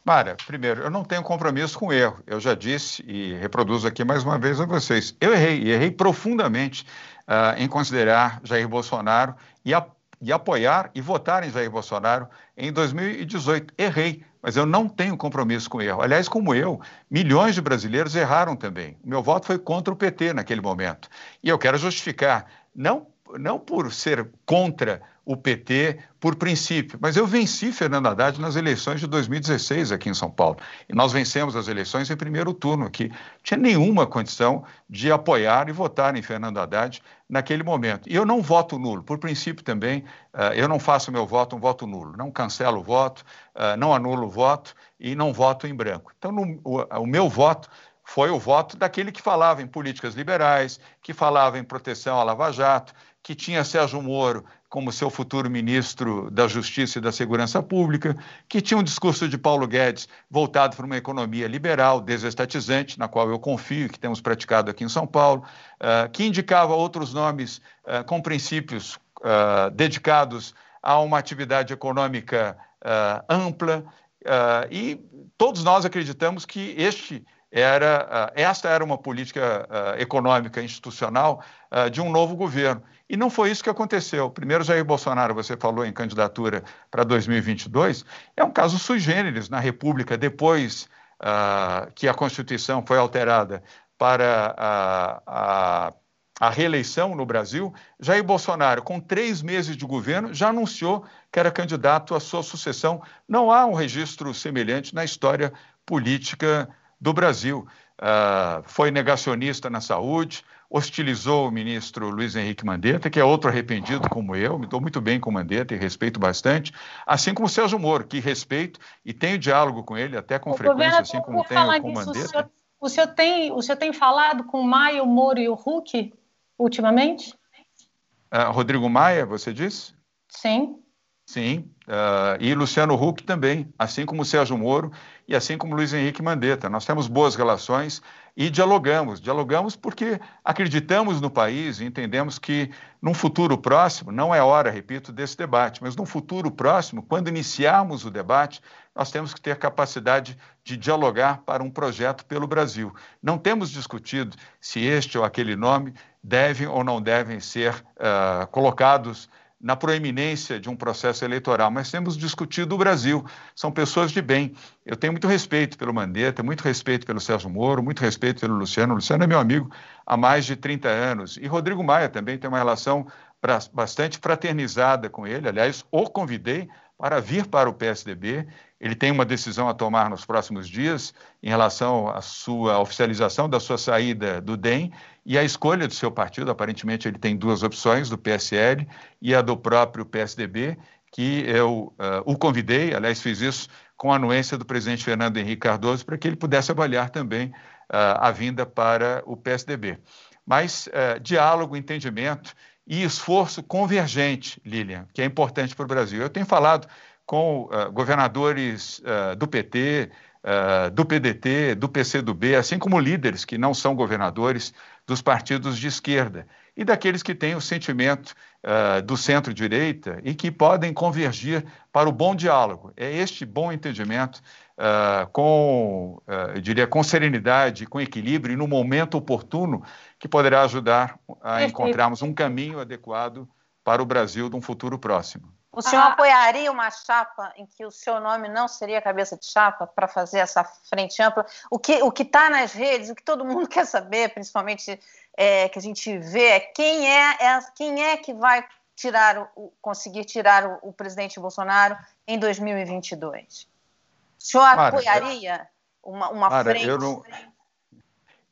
Mara, primeiro, eu não tenho compromisso com erro. Eu já disse e reproduzo aqui mais uma vez a vocês. Eu errei, e errei profundamente uh, em considerar Jair Bolsonaro e, a, e apoiar e votar em Jair Bolsonaro em 2018. Errei, mas eu não tenho compromisso com erro. Aliás, como eu, milhões de brasileiros erraram também. O meu voto foi contra o PT naquele momento. E eu quero justificar, não, não por ser contra o PT por princípio. Mas eu venci Fernando Haddad nas eleições de 2016 aqui em São Paulo. E nós vencemos as eleições em primeiro turno aqui. Não tinha nenhuma condição de apoiar e votar em Fernando Haddad naquele momento. E eu não voto nulo. Por princípio também, uh, eu não faço meu voto um voto nulo. Não cancelo o voto, uh, não anulo o voto e não voto em branco. Então, o meu voto foi o voto daquele que falava em políticas liberais, que falava em proteção à Lava Jato, que tinha Sérgio Moro como seu futuro ministro da Justiça e da Segurança Pública, que tinha um discurso de Paulo Guedes voltado para uma economia liberal, desestatizante, na qual eu confio que temos praticado aqui em São Paulo, uh, que indicava outros nomes uh, com princípios uh, dedicados a uma atividade econômica ampla, e todos nós acreditamos que este era, esta era uma política econômica institucional de um novo governo. E não foi isso que aconteceu. Primeiro, Jair Bolsonaro, você falou em candidatura para 2022, é um caso sui generis na República, depois uh, que a Constituição foi alterada para a, a, a, reeleição no Brasil. Jair Bolsonaro, com três meses de governo, já anunciou que era candidato à sua sucessão. Não há um registro semelhante na história política do Brasil. Uh, foi negacionista na saúde, hostilizou o ministro Luiz Henrique Mandetta, que é outro arrependido como eu, me dou muito bem com o Mandetta e respeito bastante, assim como o Sérgio Moro, que respeito e tenho diálogo com ele até com o frequência, assim como tenho com o Mandetta. O senhor, o senhor, tem, o senhor tem falado com o Maia, o Moro e o Huck ultimamente? Uh, Rodrigo Maia, você disse? Sim. Sim, uh, e Luciano Huck também, assim como Sérgio Moro e assim como Luiz Henrique Mandetta. Nós temos boas relações e dialogamos. Dialogamos porque acreditamos no país e entendemos que num futuro próximo, não é hora, repito, desse debate, mas num futuro próximo, quando iniciarmos o debate, nós temos que ter capacidade de dialogar para um projeto pelo Brasil. Não temos discutido se este ou aquele nome devem ou não devem ser uh, colocados na proeminência de um processo eleitoral, mas temos discutido o Brasil. São pessoas de bem. Eu tenho muito respeito pelo Mandetta, muito respeito pelo Sérgio Moro, muito respeito pelo Luciano. O Luciano é meu amigo há mais de 30 anos. E Rodrigo Maia também tem uma relação bastante fraternizada com ele. Aliás, o convidei para vir para o PSDB. Ele tem uma decisão a tomar nos próximos dias em relação à sua oficialização da sua saída do DEM e a escolha do seu partido. Aparentemente, ele tem duas opções, do PSL e a do próprio PSDB, que eu uh, o convidei, aliás, fiz isso com a anuência do presidente Fernando Henrique Cardoso, para que ele pudesse avaliar também uh, a vinda para o PSDB. Mas uh, diálogo, entendimento e esforço convergente, Lilian, que é importante para o Brasil. Eu tenho falado com governadores do PT, do PDT, do PCdoB, assim como líderes que não são governadores dos partidos de esquerda e daqueles que têm o sentimento uh, do centro-direita e que podem convergir para o bom diálogo. É este bom entendimento, uh, com, uh, eu diria, com serenidade, com equilíbrio e no momento oportuno, que poderá ajudar a encontrarmos um caminho adequado para o Brasil de um futuro próximo. O senhor ah. apoiaria uma chapa em que o seu nome não seria cabeça de chapa para fazer essa frente ampla? O que o está nas redes, o que todo mundo quer saber, principalmente é, que a gente vê, é quem é, é, quem é que vai tirar o, conseguir tirar o, o presidente Bolsonaro em 2022? O senhor Mara, apoiaria uma, uma Mara, frente? Eu não,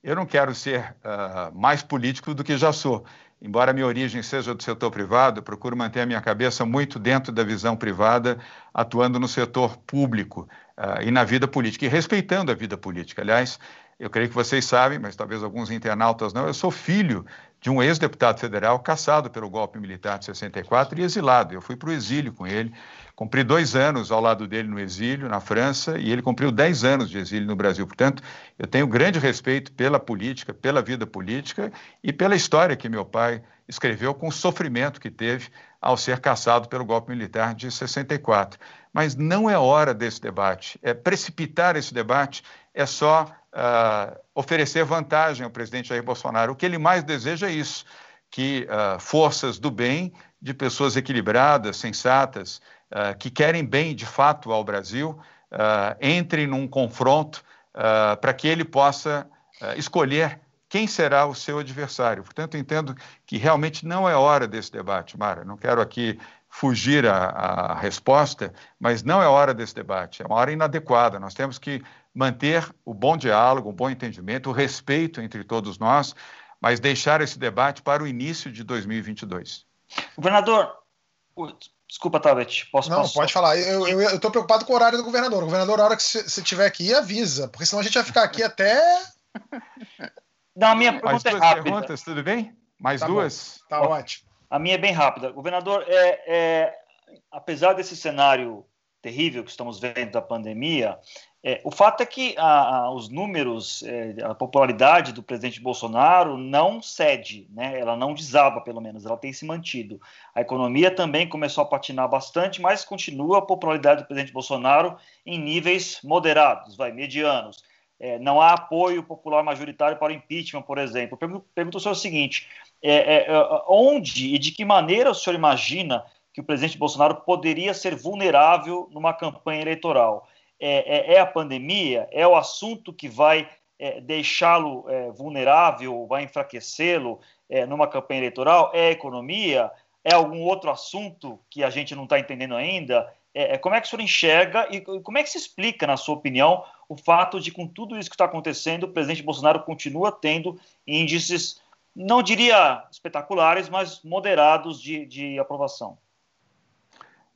eu não quero ser uh, mais político do que já sou. Embora minha origem seja do setor privado, procuro manter a minha cabeça muito dentro da visão privada, atuando no setor público uh, e na vida política, e respeitando a vida política. Aliás, eu creio que vocês sabem, mas talvez alguns internautas não, eu sou filho de um ex-deputado federal caçado pelo golpe militar de 64 e exilado. Eu fui para o exílio com ele, cumpri dois anos ao lado dele no exílio, na França, e ele cumpriu dez anos de exílio no Brasil. Portanto, eu tenho grande respeito pela política, pela vida política e pela história que meu pai escreveu com o sofrimento que teve ao ser caçado pelo golpe militar de 64. Mas não é hora desse debate. É precipitar esse debate é só uh, oferecer vantagem ao presidente Jair Bolsonaro. O que ele mais deseja é isso, que uh, forças do bem, de pessoas equilibradas, sensatas, uh, que querem bem de fato ao Brasil, entrem num confronto para que ele possa escolher quem será o seu adversário. Portanto, entendo que realmente não é hora desse debate, Mara. Não quero aqui fugir à, resposta, mas não é hora desse debate. É uma hora inadequada. Nós temos que manter o bom diálogo, o bom entendimento, o respeito entre todos nós, mas deixar esse debate para o início de 2022. Governador, desculpa, Tabet, posso Não, passar? pode falar. Eu estou preocupado com o horário do governador. O governador, a hora que você estiver aqui, avisa, porque senão a gente vai ficar aqui até. Não, a minha pergunta Mais é duas é rápida. perguntas, tudo bem? Mais tá duas? Bom. Tá ótimo. A minha é bem rápida. Governador, é, é, apesar desse cenário terrível que estamos vendo da pandemia, é, o fato é que a, a, os números, é, a popularidade do presidente Bolsonaro não cede, né? ela não desaba, pelo menos, ela tem se mantido. A economia também começou a patinar bastante, mas continua a popularidade do presidente Bolsonaro em níveis moderados, vai, medianos. É, não há apoio popular majoritário para o impeachment, por exemplo. Pergunto, pergunto ao senhor o seguinte: é, é, é, onde e de que maneira o senhor imagina que o presidente Bolsonaro poderia ser vulnerável numa campanha eleitoral? É, é, é a pandemia? É o assunto que vai é, deixá-lo é, vulnerável, vai enfraquecê-lo é, numa campanha eleitoral? É a economia? É algum outro assunto que a gente não está entendendo ainda? como é que o senhor enxerga e como é que se explica, na sua opinião, o fato de, com tudo isso que está acontecendo, o presidente Bolsonaro continua tendo índices, não diria espetaculares, mas moderados de, de aprovação?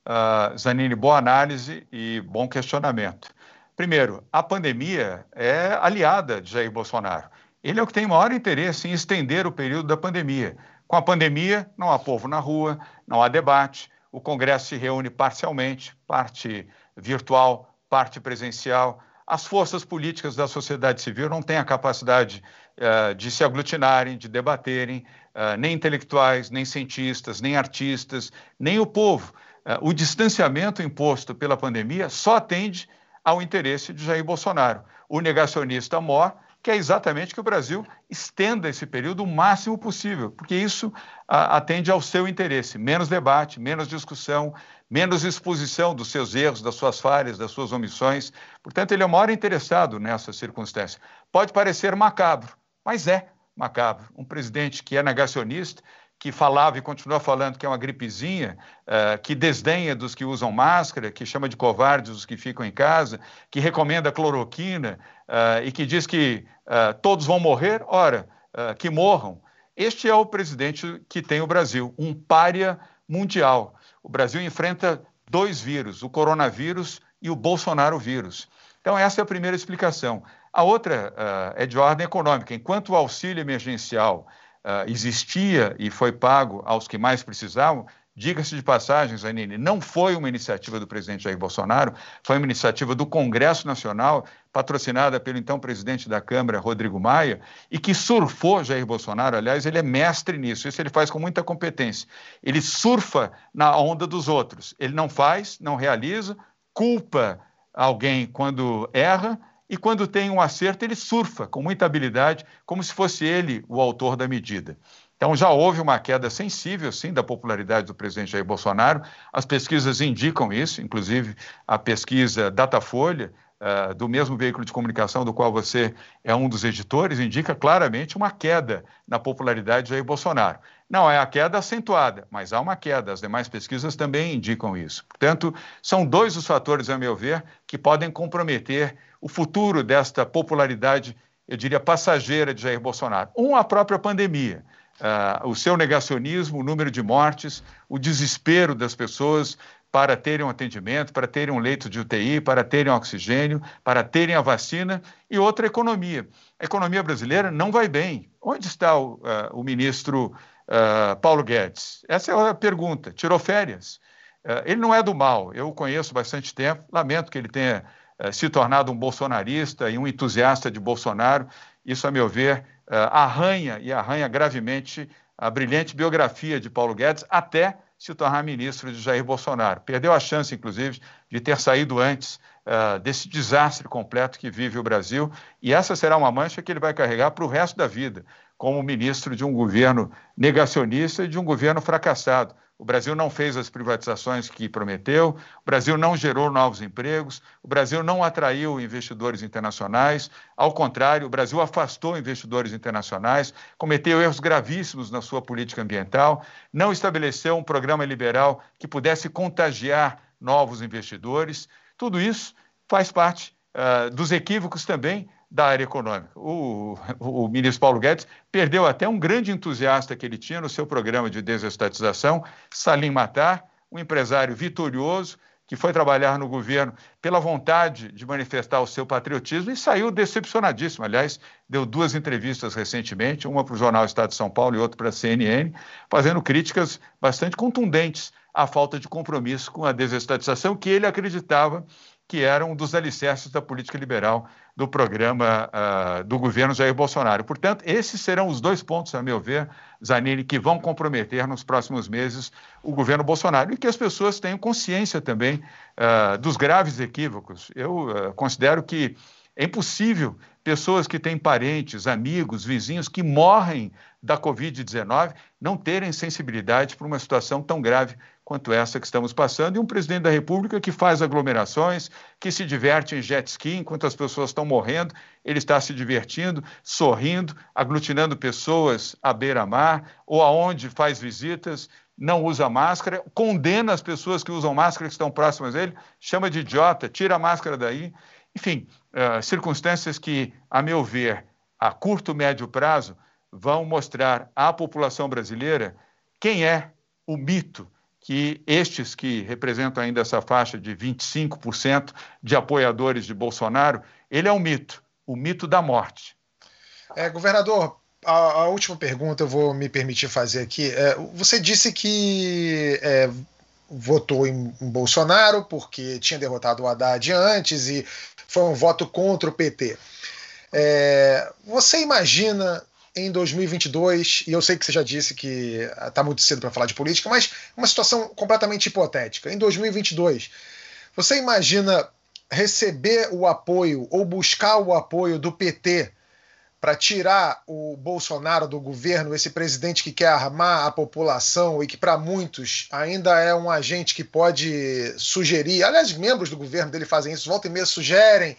Uh, Zanini, boa análise e bom questionamento. Primeiro, a pandemia é aliada de Jair Bolsonaro. Ele é o que tem maior interesse em estender o período da pandemia. Com a pandemia, não há povo na rua, não há debate, o Congresso se reúne parcialmente, parte virtual, parte presencial. As forças políticas da sociedade civil não têm a capacidade uh, de se aglutinarem, de debaterem, uh, nem intelectuais, nem cientistas, nem artistas, nem o povo. Eh, o distanciamento imposto pela pandemia só atende ao interesse de Jair Bolsonaro. O negacionista mor quer exatamente que o Brasil estenda esse período o máximo possível, porque isso atende ao seu interesse. Menos debate, menos discussão, menos exposição dos seus erros, das suas falhas, das suas omissões. Portanto, ele é o maior interessado nessa circunstância. Pode parecer macabro, mas é macabro. Um presidente que é negacionista, que falava e continua falando que é uma gripezinha, uh, que desdenha dos que usam máscara, que chama de covardes os que ficam em casa, que recomenda cloroquina uh, e que diz que uh, todos vão morrer, ora, que morram. Este é o presidente que tem o Brasil, um pária mundial. O Brasil enfrenta dois vírus, o coronavírus e o Bolsonaro vírus. Então, essa é a primeira explicação. A outra é de ordem econômica. Enquanto o auxílio emergencial uh, existia e foi pago aos que mais precisavam, diga-se de passagem, Zanini, não foi uma iniciativa do presidente Jair Bolsonaro, foi uma iniciativa do Congresso Nacional, patrocinada pelo então presidente da Câmara, Rodrigo Maia, e que surfou Jair Bolsonaro. Aliás, ele é mestre nisso, isso ele faz com muita competência. Ele surfa na onda dos outros. Ele não faz, não realiza, culpa alguém quando erra e quando tem um acerto, ele surfa com muita habilidade, como se fosse ele o autor da medida. Então já houve uma queda sensível, sim, da popularidade do presidente Jair Bolsonaro. As pesquisas indicam isso, inclusive a pesquisa Datafolha, uh, do mesmo veículo de comunicação do qual você é um dos editores, indica claramente uma queda na popularidade de Jair Bolsonaro. Não é a queda acentuada, mas há uma queda. As demais pesquisas também indicam isso. Portanto, são dois os fatores, a meu ver, que podem comprometer o futuro desta popularidade, eu diria, passageira de Jair Bolsonaro. Um, a própria pandemia. Uh, o seu negacionismo, o número de mortes, o desespero das pessoas para terem um atendimento, para terem um leito de UTI, para terem oxigênio, para terem a vacina e outra economia. A economia brasileira não vai bem. Onde está o, uh, o ministro uh, Paulo Guedes? Essa é a pergunta. Tirou férias? Ele não é do mal, eu o conheço bastante tempo, lamento que ele tenha se tornado um bolsonarista e um entusiasta de Bolsonaro. Isso, a meu ver, arranha e arranha gravemente a brilhante biografia de Paulo Guedes até se tornar ministro de Jair Bolsonaro. Perdeu a chance, inclusive, de ter saído antes uh, desse desastre completo que vive o Brasil, e essa será uma mancha que ele vai carregar para o resto da vida como ministro de um governo negacionista e de um governo fracassado. O Brasil não fez as privatizações que prometeu, o Brasil não gerou novos empregos, o Brasil não atraiu investidores internacionais, ao contrário, o Brasil afastou investidores internacionais, cometeu erros gravíssimos na sua política ambiental, não estabeleceu um programa liberal que pudesse contagiar novos investidores. Tudo isso faz parte uh, dos equívocos também da área econômica. O, o, ministro Paulo Guedes perdeu até um grande entusiasta que ele tinha no seu programa de desestatização, Salim Matar, um empresário vitorioso que foi trabalhar no governo pela vontade de manifestar o seu patriotismo e saiu decepcionadíssimo. Aliás, deu duas entrevistas recentemente, uma para o jornal Estado de São Paulo e outra para a CNN, fazendo críticas bastante contundentes à falta de compromisso com a desestatização que ele acreditava que era um dos alicerces da política liberal do programa uh, do governo Jair Bolsonaro. Portanto, esses serão os dois pontos, a meu ver, Zanini, que vão comprometer nos próximos meses o governo Bolsonaro e que as pessoas tenham consciência também uh, dos graves equívocos. Eu uh, considero que é impossível pessoas que têm parentes, amigos, vizinhos que morrem da Covid-19 não terem sensibilidade para uma situação tão grave quanto essa que estamos passando, e um presidente da República que faz aglomerações, que se diverte em jet ski enquanto as pessoas estão morrendo, ele está se divertindo, sorrindo, aglutinando pessoas à beira-mar ou aonde faz visitas, não usa máscara, condena as pessoas que usam máscara que estão próximas dele, chama de idiota, tira a máscara daí. Enfim, uh, circunstâncias que, a meu ver, a curto, médio prazo, vão mostrar à população brasileira quem é o mito que estes que representam ainda essa faixa de 25% de apoiadores de Bolsonaro, ele é um mito, o mito da morte. É, governador, a, a, última pergunta eu vou me permitir fazer aqui. É, você disse que é, votou em, em, Bolsonaro porque tinha derrotado o Haddad antes e foi um voto contra o PT. É, você imagina em 2022, e eu sei que você já disse que está muito cedo para falar de política, mas uma situação completamente hipotética. Em 2022, você imagina receber o apoio ou buscar o apoio do PT para tirar o Bolsonaro do governo, esse presidente que quer armar a população e que para muitos ainda é um agente que pode sugerir, aliás, membros do governo dele fazem isso, volta e meia sugerem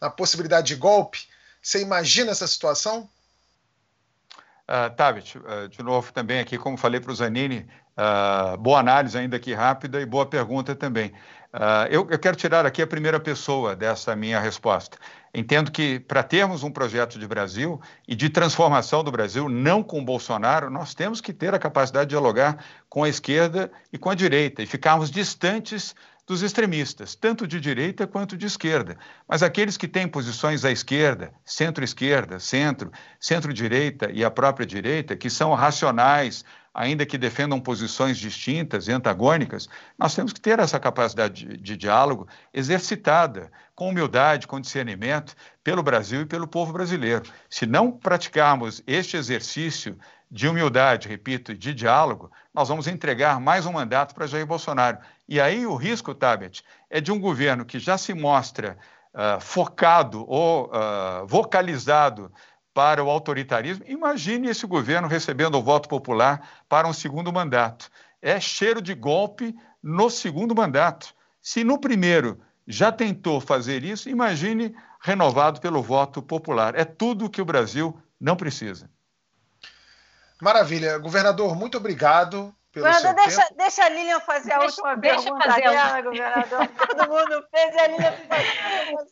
a possibilidade de golpe. Você imagina essa situação? Uh, Tabit, uh, de novo também aqui, como falei para o Zanini, uh, boa análise ainda aqui rápida e boa pergunta também. Eu, eu, quero tirar aqui a primeira pessoa dessa minha resposta. Entendo que para termos um projeto de Brasil e de transformação do Brasil, não com Bolsonaro, nós temos que ter a capacidade de dialogar com a esquerda e com a direita e ficarmos distantes dos extremistas, tanto de direita quanto de esquerda. Mas aqueles que têm posições à esquerda, centro-esquerda, centro, centro-direita e a própria direita, que são racionais, ainda que defendam posições distintas e antagônicas, nós temos que ter essa capacidade de, de diálogo exercitada, com humildade, com discernimento, pelo Brasil e pelo povo brasileiro. Se não praticarmos este exercício de humildade, repito, de diálogo, nós vamos entregar mais um mandato para Jair Bolsonaro. E aí o risco, Tabet, é de um governo que já se mostra uh, focado ou uh, vocalizado para o autoritarismo. Imagine esse governo recebendo o voto popular para um segundo mandato. É cheiro de golpe no segundo mandato. Se no primeiro já tentou fazer isso, imagine renovado pelo voto popular. É tudo que o Brasil não precisa. Maravilha. Governador, muito obrigado pelo seu deixa, tempo. deixa a Lilian fazer a Deixa- última deixa pergunta fazer dela, governador. Todo mundo fez e a Lilian ficou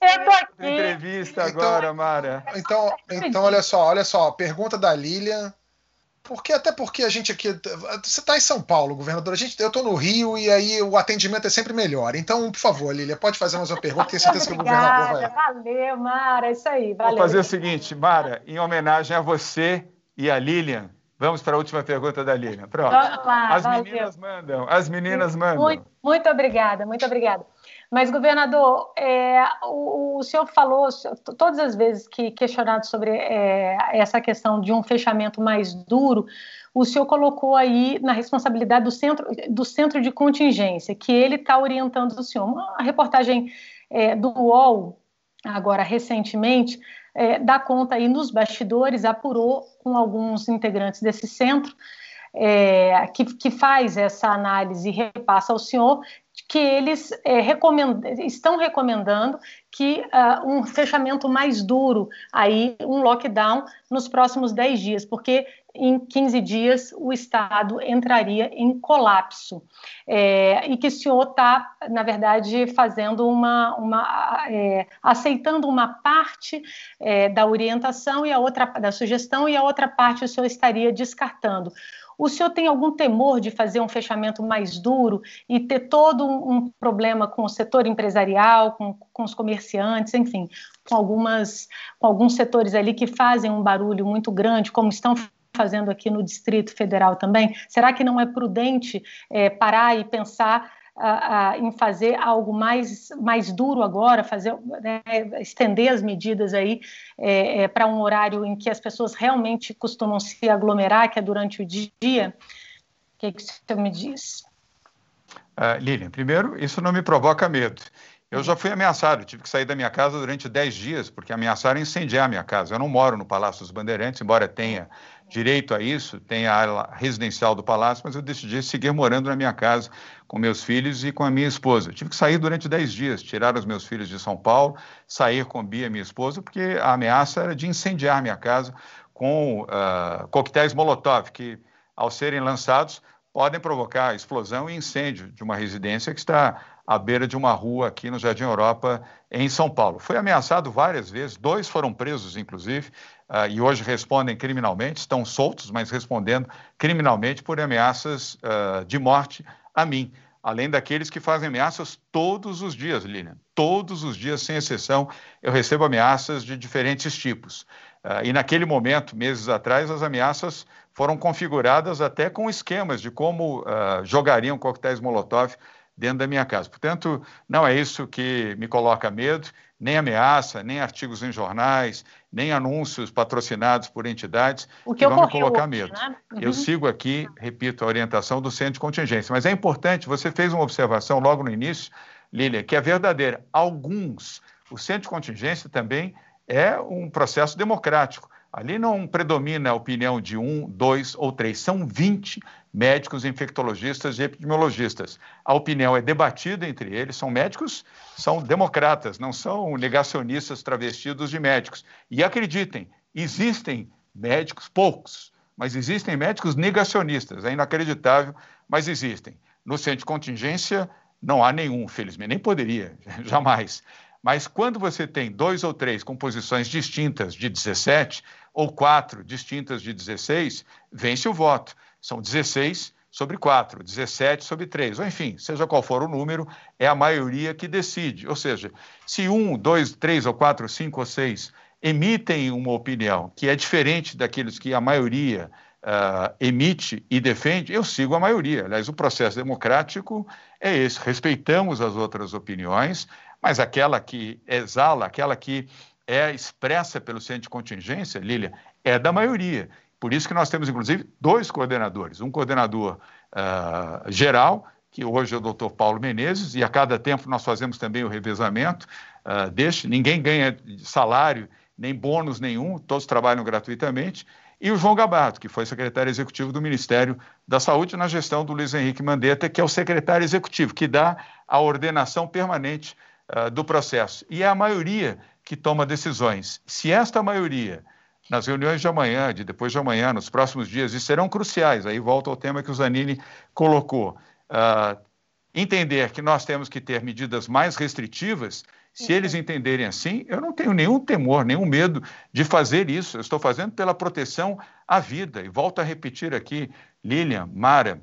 Eu tô aqui. Entrevista Então- agora, Mara. Então, então, olha só, olha só, pergunta da Lilian. Porque, até porque a gente aqui. Você está em São Paulo, governador. A gente, eu estou no Rio e aí o atendimento é sempre melhor. Então, por favor, Lilian, pode fazer mais uma pergunta. Tenho certeza que o governador Obrigada, vai. valeu, Mara, isso aí, Vou valeu. fazer o seguinte, Mara, em homenagem a você e a Lilian, vamos para a última pergunta da Lilian. Pronto. Lá, As valeu. meninas mandam, as meninas mandam. Muito, muito obrigada, muito obrigada. Mas, governador, é, o, o senhor falou, todas as vezes que questionado sobre é, essa questão de um fechamento mais duro, o senhor colocou aí na responsabilidade do centro, do centro de contingência, que ele está orientando o senhor. Uma reportagem é, do UOL, agora recentemente, é, dá conta aí nos bastidores, apurou com alguns integrantes desse centro, é, que, que faz essa análise e repassa ao senhor que eles é, recomend, estão recomendando que uh, um fechamento mais duro, aí um lockdown nos próximos 10 dias, porque em 15 dias o Estado entraria em colapso. É, e que o senhor está, na verdade, fazendo uma. uma é, aceitando uma parte é, da orientação e a outra da sugestão, e a outra parte o senhor estaria descartando. O senhor tem algum temor de fazer um fechamento mais duro e ter todo um, problema com o setor empresarial, com, com os comerciantes, enfim, com, algumas, com alguns setores ali que fazem um barulho muito grande, como estão fazendo aqui no Distrito Federal também? Será que não é prudente é, parar e pensar a, a, em fazer algo mais, mais duro agora, fazer, né, estender as medidas aí é, é, para um horário em que as pessoas realmente costumam se aglomerar, que é durante o dia? O que, que senhor me diz? Uh, Lilian, primeiro, isso não me provoca medo. Eu já fui ameaçado, tive que sair da minha casa durante 10 dias, porque ameaçaram incendiar a minha casa. Eu não moro no Palácio dos Bandeirantes, embora tenha direito a isso, tenha a área residencial do Palácio, mas eu decidi seguir morando na minha casa com meus filhos e com a minha esposa. Tive que sair durante 10 dias, tirar os meus filhos de São Paulo, sair com Bia, minha esposa, porque a ameaça era de incendiar minha casa com uh, coquetéis Molotov, que, ao serem lançados, podem provocar explosão e incêndio de uma residência que está à beira de uma rua aqui no Jardim Europa, em São Paulo. Foi ameaçado várias vezes, dois foram presos, inclusive, uh, e hoje respondem criminalmente, estão soltos, mas respondendo criminalmente por ameaças uh, de morte a mim. Além daqueles que fazem ameaças todos os dias, Lilian. Todos os dias, sem exceção, eu recebo ameaças de diferentes tipos. Uh, e naquele momento, meses atrás, as ameaças foram configuradas até com esquemas de como jogariam coquetéis Molotov dentro da minha casa. Portanto, não é isso que me coloca medo, nem ameaça, nem artigos em jornais, nem anúncios patrocinados por entidades o que, que vão me colocar hoje, medo. Né? Uhum. Eu sigo aqui, repito, a orientação do centro de contingência. Mas é importante, você fez uma observação logo no início, Lília, que é verdadeira. Alguns, o centro de contingência também é um processo democrático. Ali não predomina a opinião de um, dois ou três, são 20 médicos infectologistas e epidemiologistas. A opinião é debatida entre eles, são médicos, são democratas, não são negacionistas travestidos de médicos. E acreditem, existem médicos, poucos, mas existem médicos negacionistas, é inacreditável, mas existem. No centro de contingência, não há nenhum, felizmente, nem poderia, jamais. Mas quando você tem dois ou três com posições distintas de 17, ou quatro distintas de 16, vence o voto. São 16 sobre 4, 17 sobre 3, ou enfim, seja qual for o número, é a maioria que decide. Ou seja, se um, dois, três ou quatro, cinco ou seis emitem uma opinião que é diferente daqueles que a maioria uh, emite e defende, eu sigo a maioria. Aliás, o processo democrático é esse: respeitamos as outras opiniões, mas aquela que exala, aquela que é expressa pelo centro de contingência, Lília, é da maioria. Por isso que nós temos, inclusive, dois coordenadores. Um coordenador uh, geral, que hoje é o doutor Paulo Menezes, e a cada tempo nós fazemos também o revezamento uh, deste. Ninguém ganha salário, nem bônus nenhum, todos trabalham gratuitamente. E o João Gabardo, que foi secretário executivo do Ministério da Saúde na gestão do Luiz Henrique Mandetta, que é o secretário executivo, que dá a ordenação permanente uh, do processo. E é a maioria que toma decisões. Se esta maioria nas reuniões de amanhã, de depois de amanhã, nos próximos dias, e serão cruciais. Aí volta ao tema que o Zanini colocou. Uh, entender que nós temos que ter medidas mais restritivas, se eles uhum. entenderem assim, eu não tenho nenhum temor, nenhum medo de fazer isso. Eu estou fazendo pela proteção à vida. E volto a repetir aqui, Lilian, Mara,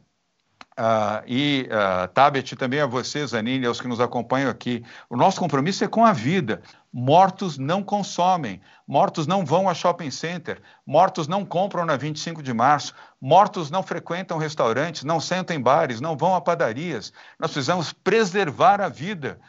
Uh, e uh, Tabet também a vocês, Zanini, aos que nos acompanham aqui. O nosso compromisso é com a vida. Mortos não consomem, mortos não vão a shopping center, mortos não compram na 25 de março, mortos não frequentam restaurantes, não sentam em bares, não vão a padarias. Nós precisamos preservar a vida,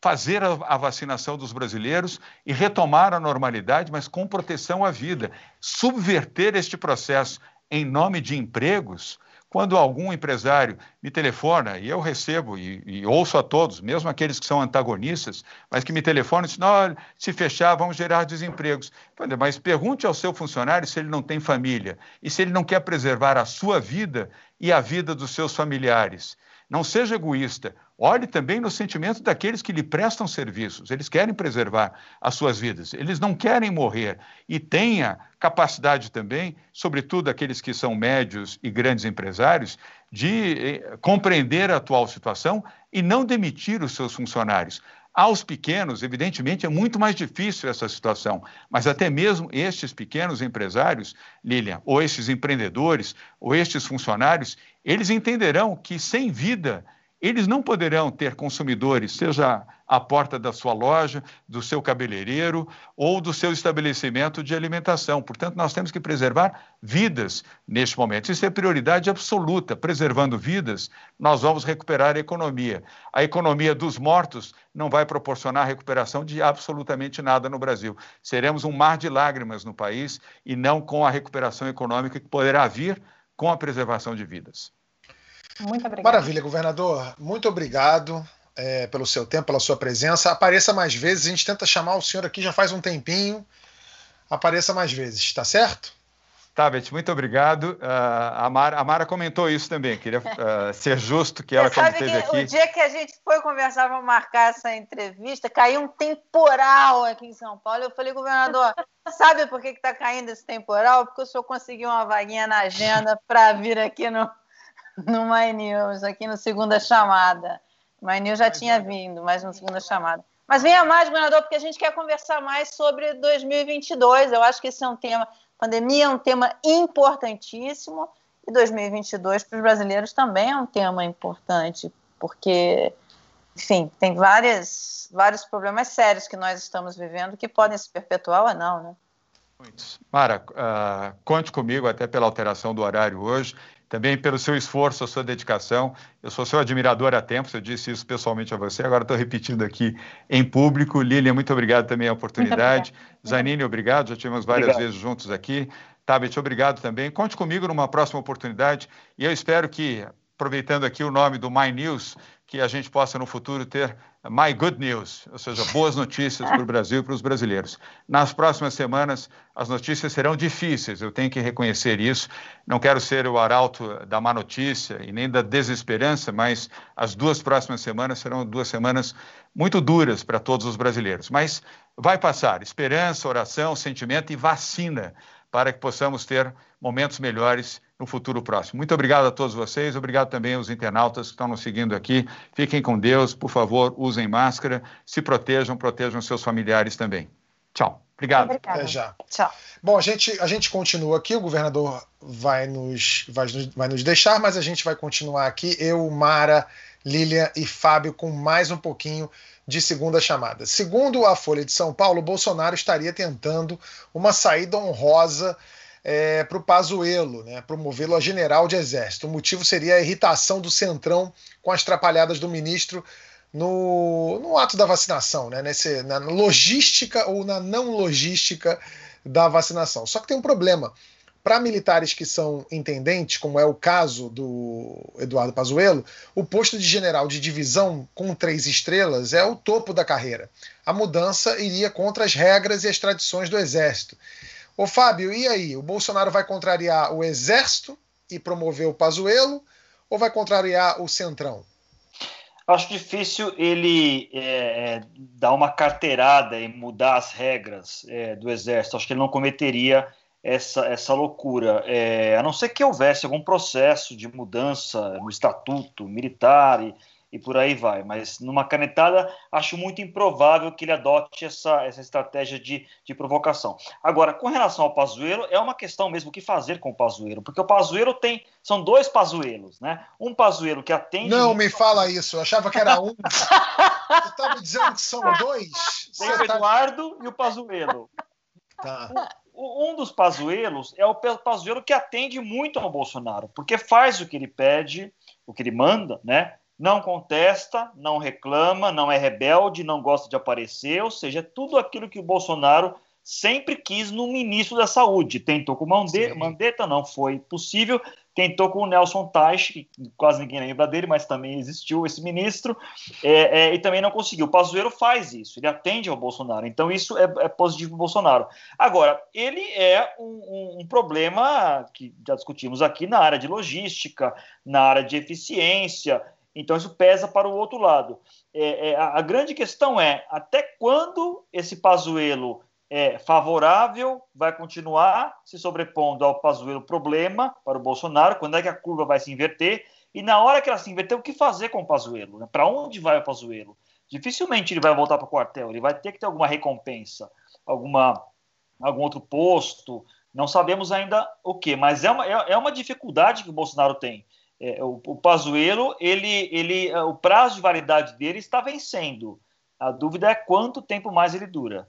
fazer a, a vacinação dos brasileiros e retomar a normalidade, mas com proteção à vida. Subverter este processo em nome de empregos quando algum empresário me telefona, e eu recebo e, e, ouço a todos, mesmo aqueles que são antagonistas, mas que me telefonam e dizem, olha, se fechar, vamos gerar desempregos. Mas pergunte ao seu funcionário se ele não tem família e se ele não quer preservar a sua vida e a vida dos seus familiares. Não seja egoísta. Olhe também no sentimento daqueles que lhe prestam serviços. Eles querem preservar as suas vidas. Eles não querem morrer. E tenha capacidade também, sobretudo aqueles que são médios e grandes empresários, de eh, compreender a atual situação e não demitir os seus funcionários. Aos pequenos, evidentemente, é muito mais difícil essa situação, mas até mesmo estes pequenos empresários, Lilian, ou estes empreendedores, ou estes funcionários, eles entenderão que sem vida eles não poderão ter consumidores, seja à porta da sua loja, do seu cabeleireiro ou do seu estabelecimento de alimentação. Portanto, nós temos que preservar vidas neste momento. Isso é prioridade absoluta. Preservando vidas, nós vamos recuperar a economia. A economia dos mortos não vai proporcionar recuperação de absolutamente nada no Brasil. Seremos um mar de lágrimas no país e não com a recuperação econômica que poderá vir com a preservação de vidas. Muito obrigado. Maravilha, governador. Muito obrigado é, pelo seu tempo, pela sua presença. Apareça mais vezes. A gente tenta chamar o senhor aqui já faz um tempinho. Apareça mais vezes, tá certo? Tá, Beth, muito obrigado. Uh, a, Mara, a, Mara, comentou isso também. Queria uh, ser justo que ela, quando esteve aqui. O dia que a gente foi conversar para marcar essa entrevista, caiu um temporal aqui em São Paulo. Eu falei, governador, sabe por que está caindo esse temporal? Porque o senhor conseguiu uma vaguinha na agenda para vir aqui no, no My News, aqui no Segunda Chamada. My News já tinha vindo, mas no Segunda Chamada. Mas venha mais, governador, porque a gente quer conversar mais sobre 2022. Eu acho que esse é um tema, pandemia é um tema importantíssimo e 2022 para os brasileiros também é um tema importante, porque, enfim, tem várias, vários problemas sérios que nós estamos vivendo que podem se perpetuar ou não, né? Muitos. Mara, uh, conte comigo até pela alteração do horário hoje também pelo seu esforço, a sua dedicação. Eu sou seu admirador há tempos, eu disse isso pessoalmente a você, agora estou repetindo aqui em público. Lilian, muito obrigado também a oportunidade. Zanini, obrigado, já tivemos várias obrigado. vezes juntos aqui. Tabet, obrigado também. Conte comigo numa próxima oportunidade e eu espero que, aproveitando aqui o nome do My News, que a gente possa no futuro ter My Good News, ou seja, boas notícias para o Brasil e para os brasileiros. Nas próximas semanas, as notícias serão difíceis, eu tenho que reconhecer isso. Não quero ser o arauto da má notícia e nem da desesperança, mas as duas próximas semanas serão duas semanas muito duras para todos os brasileiros. Mas vai passar esperança, oração, sentimento e vacina para que possamos ter momentos melhores no futuro próximo. Muito obrigado a todos vocês, obrigado também aos internautas que estão nos seguindo aqui. Fiquem com Deus, por favor, usem máscara, se protejam, protejam seus familiares também. Tchau. Obrigado. Até já. Tchau. Bom, a gente, a gente continua aqui, o governador vai nos, vai, nos, vai nos deixar, mas a gente vai continuar aqui, eu, Mara, Lilian e Fábio, com mais um pouquinho de segunda chamada. Segundo a Folha de São Paulo, Bolsonaro estaria tentando uma saída honrosa é, para o Pazuello, né, promovê-lo a general de exército. O motivo seria a irritação do Centrão com as trapalhadas do ministro no, no ato da vacinação, né, nesse, na logística ou na não logística da vacinação. Só que tem um problema. Para militares que são intendentes, como é o caso do Eduardo Pazuello, o posto de general de divisão com três estrelas é o topo da carreira. A mudança iria contra as regras e as tradições do Exército. Ô Fábio, e aí? O Bolsonaro vai contrariar o Exército e promover o Pazuello ou vai contrariar o Centrão? Acho difícil ele é, é, dar uma carteirada e mudar as regras é, do Exército. Acho que ele não cometeria essa, essa loucura, é, a não ser que houvesse algum processo de mudança no estatuto militar e, e por aí vai. Mas numa canetada, acho muito improvável que ele adote essa, essa estratégia de, de provocação. Agora, com relação ao Pazuello, é uma questão mesmo o que fazer com o Pazuello, porque o Pazuello tem são dois Pazuellos, né? Um Pazuello que atende Não me fala isso, eu achava que era um. Você está me dizendo que são dois? Tem o tá Eduardo tá... e o Pazuello. Tá. Um dos Pazuellos é o Pazuello que atende muito ao Bolsonaro, porque faz o que ele pede, o que ele manda, né? Não contesta, não reclama, não é rebelde, não gosta de aparecer, ou seja, é tudo aquilo que o Bolsonaro sempre quis no ministro da Saúde. Tentou com o Mandetta, Mandetta não foi possível, tentou com o Nelson Teich, que quase ninguém lembra dele, mas também existiu esse ministro, é, é, e também não conseguiu. O Pazuello faz isso, ele atende ao Bolsonaro, então isso é, é positivo para o Bolsonaro. Agora, ele é um, um, um, problema que já discutimos aqui na área de logística, na área de eficiência, então isso pesa para o outro lado. É, é, a, grande questão é até quando esse Pazuello é favorável vai continuar se sobrepondo ao Pazuello problema para o Bolsonaro, quando é que a curva vai se inverter e na hora que ela se inverter, o que fazer com o Pazuello? Né? Para onde vai o Pazuello? Dificilmente ele vai voltar para o quartel, ele vai ter que ter alguma recompensa, alguma, algum outro posto, não sabemos ainda o que, mas é uma, é, é uma dificuldade que o Bolsonaro tem é, o, o Pazuello, ele, ele, é, o prazo de validade dele está vencendo. A dúvida é quanto tempo mais ele dura.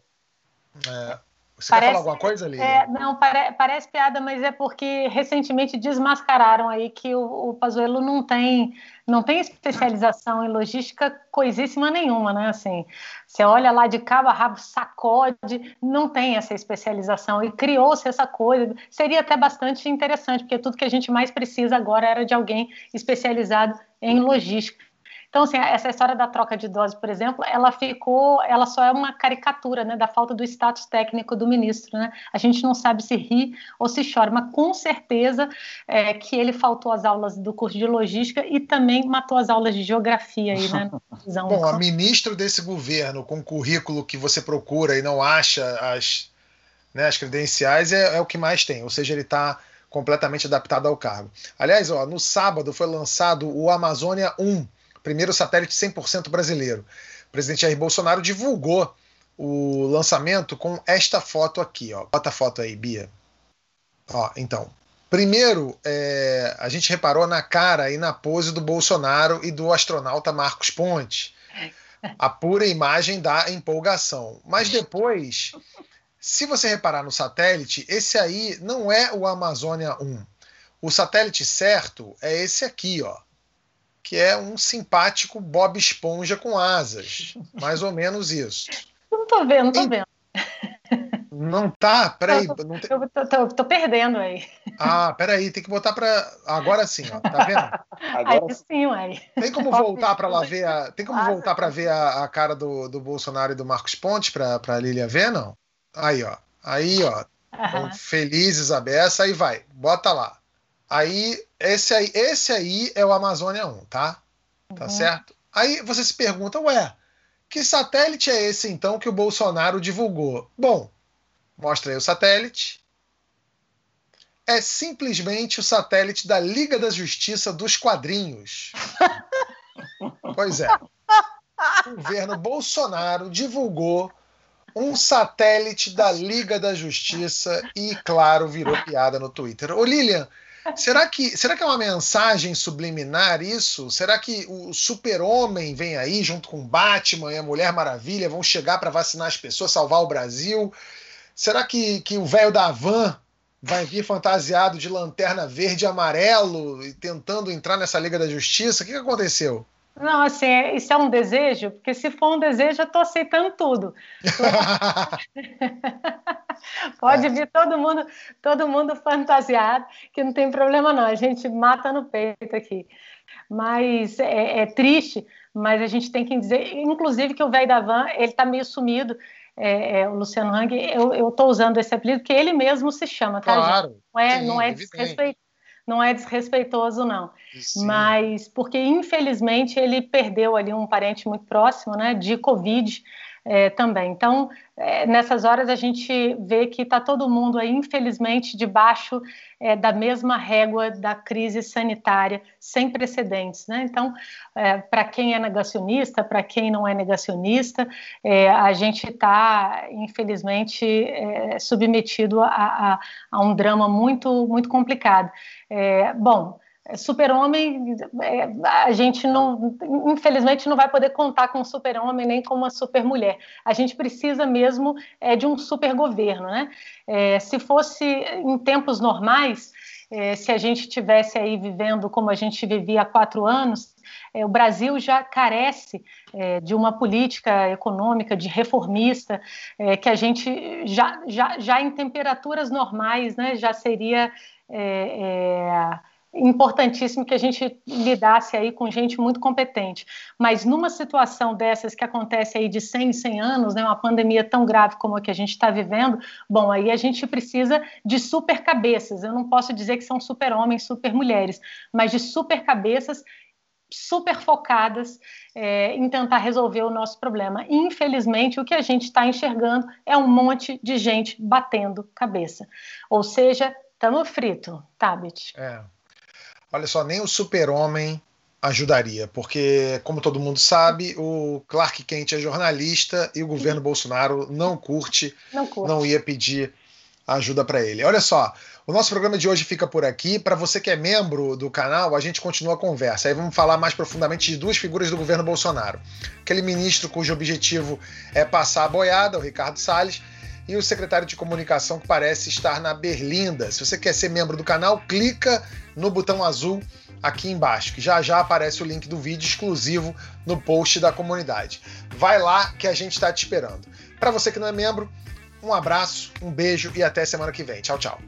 É, você parece, quer falar alguma coisa, ali? É, não, pare, parece piada, mas é porque recentemente desmascararam aí que o, o Pazuello não tem, não tem especialização em logística coisíssima nenhuma, né? Assim, você olha lá de cabo a rabo, sacode, não tem essa especialização e criou-se essa coisa. Seria até bastante interessante, porque tudo que a gente mais precisa agora era de alguém especializado em logística. Então, assim, essa história da troca de dose, por exemplo, ela ficou, ela só é uma caricatura, né, da falta do status técnico do ministro, né? A gente não sabe se ri ou se chora, mas com certeza é, que ele faltou às aulas do curso de logística e também matou as aulas de geografia aí, né? Bom, a ministro desse governo com currículo que você procura e não acha as, né, as credenciais é, é o que mais tem, ou seja, ele está completamente adaptado ao cargo. Aliás, ó, no sábado foi lançado o Amazônia 1, primeiro satélite 100% brasileiro. O presidente Jair Bolsonaro divulgou o lançamento com esta foto aqui, ó. Bota a foto aí, Bia. Ó, então. Primeiro, é, a gente reparou na cara e na pose do Bolsonaro e do astronauta Marcos Ponte. A pura imagem da empolgação. Mas depois, se você reparar no satélite, esse aí não é o Amazônia 1. O satélite certo é esse aqui, ó que é um simpático Bob Esponja com asas. Mais ou menos isso. Não tô vendo, não tô vendo. Não tá? Peraí. Não te... eu tô, tô, tô, perdendo aí. Ah, peraí, tem que botar para Agora sim, ó. Tá vendo? Agora aí sim, ué. Tem como voltar para lá ver a. Tem como voltar para ver a, a, cara do, do Bolsonaro e do Marcos Pontes para a Lilia ver, não? Aí, ó. Aí, ó. Uhum. Felizes a beça, aí vai. Bota lá. Aí, esse aí, esse aí é o Amazônia 1, tá? Tá uhum. certo? Aí você se pergunta, ué, que satélite é esse então que o Bolsonaro divulgou? Bom, mostra aí o satélite. É simplesmente o satélite da Liga da Justiça dos quadrinhos. pois é. O governo Bolsonaro divulgou um satélite da Liga da Justiça e, claro, virou piada no Twitter. Ô, Lilian, Será que, será que é uma mensagem subliminar isso? Será que o super-homem vem aí junto com Batman e a Mulher Maravilha vão chegar para vacinar as pessoas, salvar o Brasil? Será que, que o velho da van vai vir fantasiado de lanterna verde e amarelo e tentando entrar nessa Liga da Justiça? O que, que aconteceu? Não, assim, é, isso é um desejo, porque se for um desejo, eu estou aceitando tudo. Pode é. vir todo mundo, todo mundo fantasiado, que não tem problema não. A gente mata no peito aqui. Mas é, é triste, mas a gente tem que dizer, inclusive que o velho da van, ele está meio sumido. É, é, o Luciano Hang, eu estou usando esse apelido porque ele mesmo se chama, tá? Claro. Não é, sim, não é desrespeito não é desrespeitoso, não. Sim. Mas porque, infelizmente, ele perdeu ali um parente muito próximo, né, de Covid. É, também. Então, é, nessas horas a gente vê que está todo mundo aí, infelizmente, debaixo é, da mesma régua da crise sanitária sem precedentes. Né? Então, é, para quem é negacionista, para quem não é negacionista, é, a gente está, infelizmente, é, submetido a, a, a, um drama muito, muito complicado. bom, Super-Homem, é, a gente não, infelizmente, não vai poder contar com um super-homem nem com uma super-mulher. A gente precisa mesmo é, de um super-governo, né? É, se fosse em tempos normais, é, se a gente tivesse aí vivendo como a gente vivia há quatro anos, é, o Brasil já carece é, de uma política econômica, de reformista, é, que a gente já, já, já em temperaturas normais, né, já seria é, importantíssimo que a gente lidasse aí com gente muito competente. Mas numa situação dessas que acontece aí de 100 em 100 anos, né, uma pandemia tão grave como a que a gente está vivendo, bom, aí a gente precisa de super cabeças. Eu não posso dizer que são super homens, super mulheres, mas de super cabeças super focadas é, em tentar resolver o nosso problema. Infelizmente, o que a gente está enxergando é um monte de gente batendo cabeça. Ou seja, estamos frito, Tabit. É. Olha só, nem o super-homem ajudaria, porque, como todo mundo sabe, o Clark Kent é jornalista e o governo Bolsonaro não curte, não, curte. não ia pedir ajuda para ele. Olha só, o nosso programa de hoje fica por aqui. Para você que é membro do canal, a gente continua a conversa. Aí vamos falar mais profundamente de duas figuras do governo Bolsonaro: aquele ministro cujo objetivo é passar a boiada, o Ricardo Salles, e o secretário de comunicação que parece estar na Berlinda. Se você quer ser membro do canal, clica no botão azul aqui embaixo, que já já aparece o link do vídeo exclusivo no post da comunidade. Vai lá que a gente está te esperando. Para você que não é membro, um abraço, um beijo e até semana que vem. Tchau, tchau.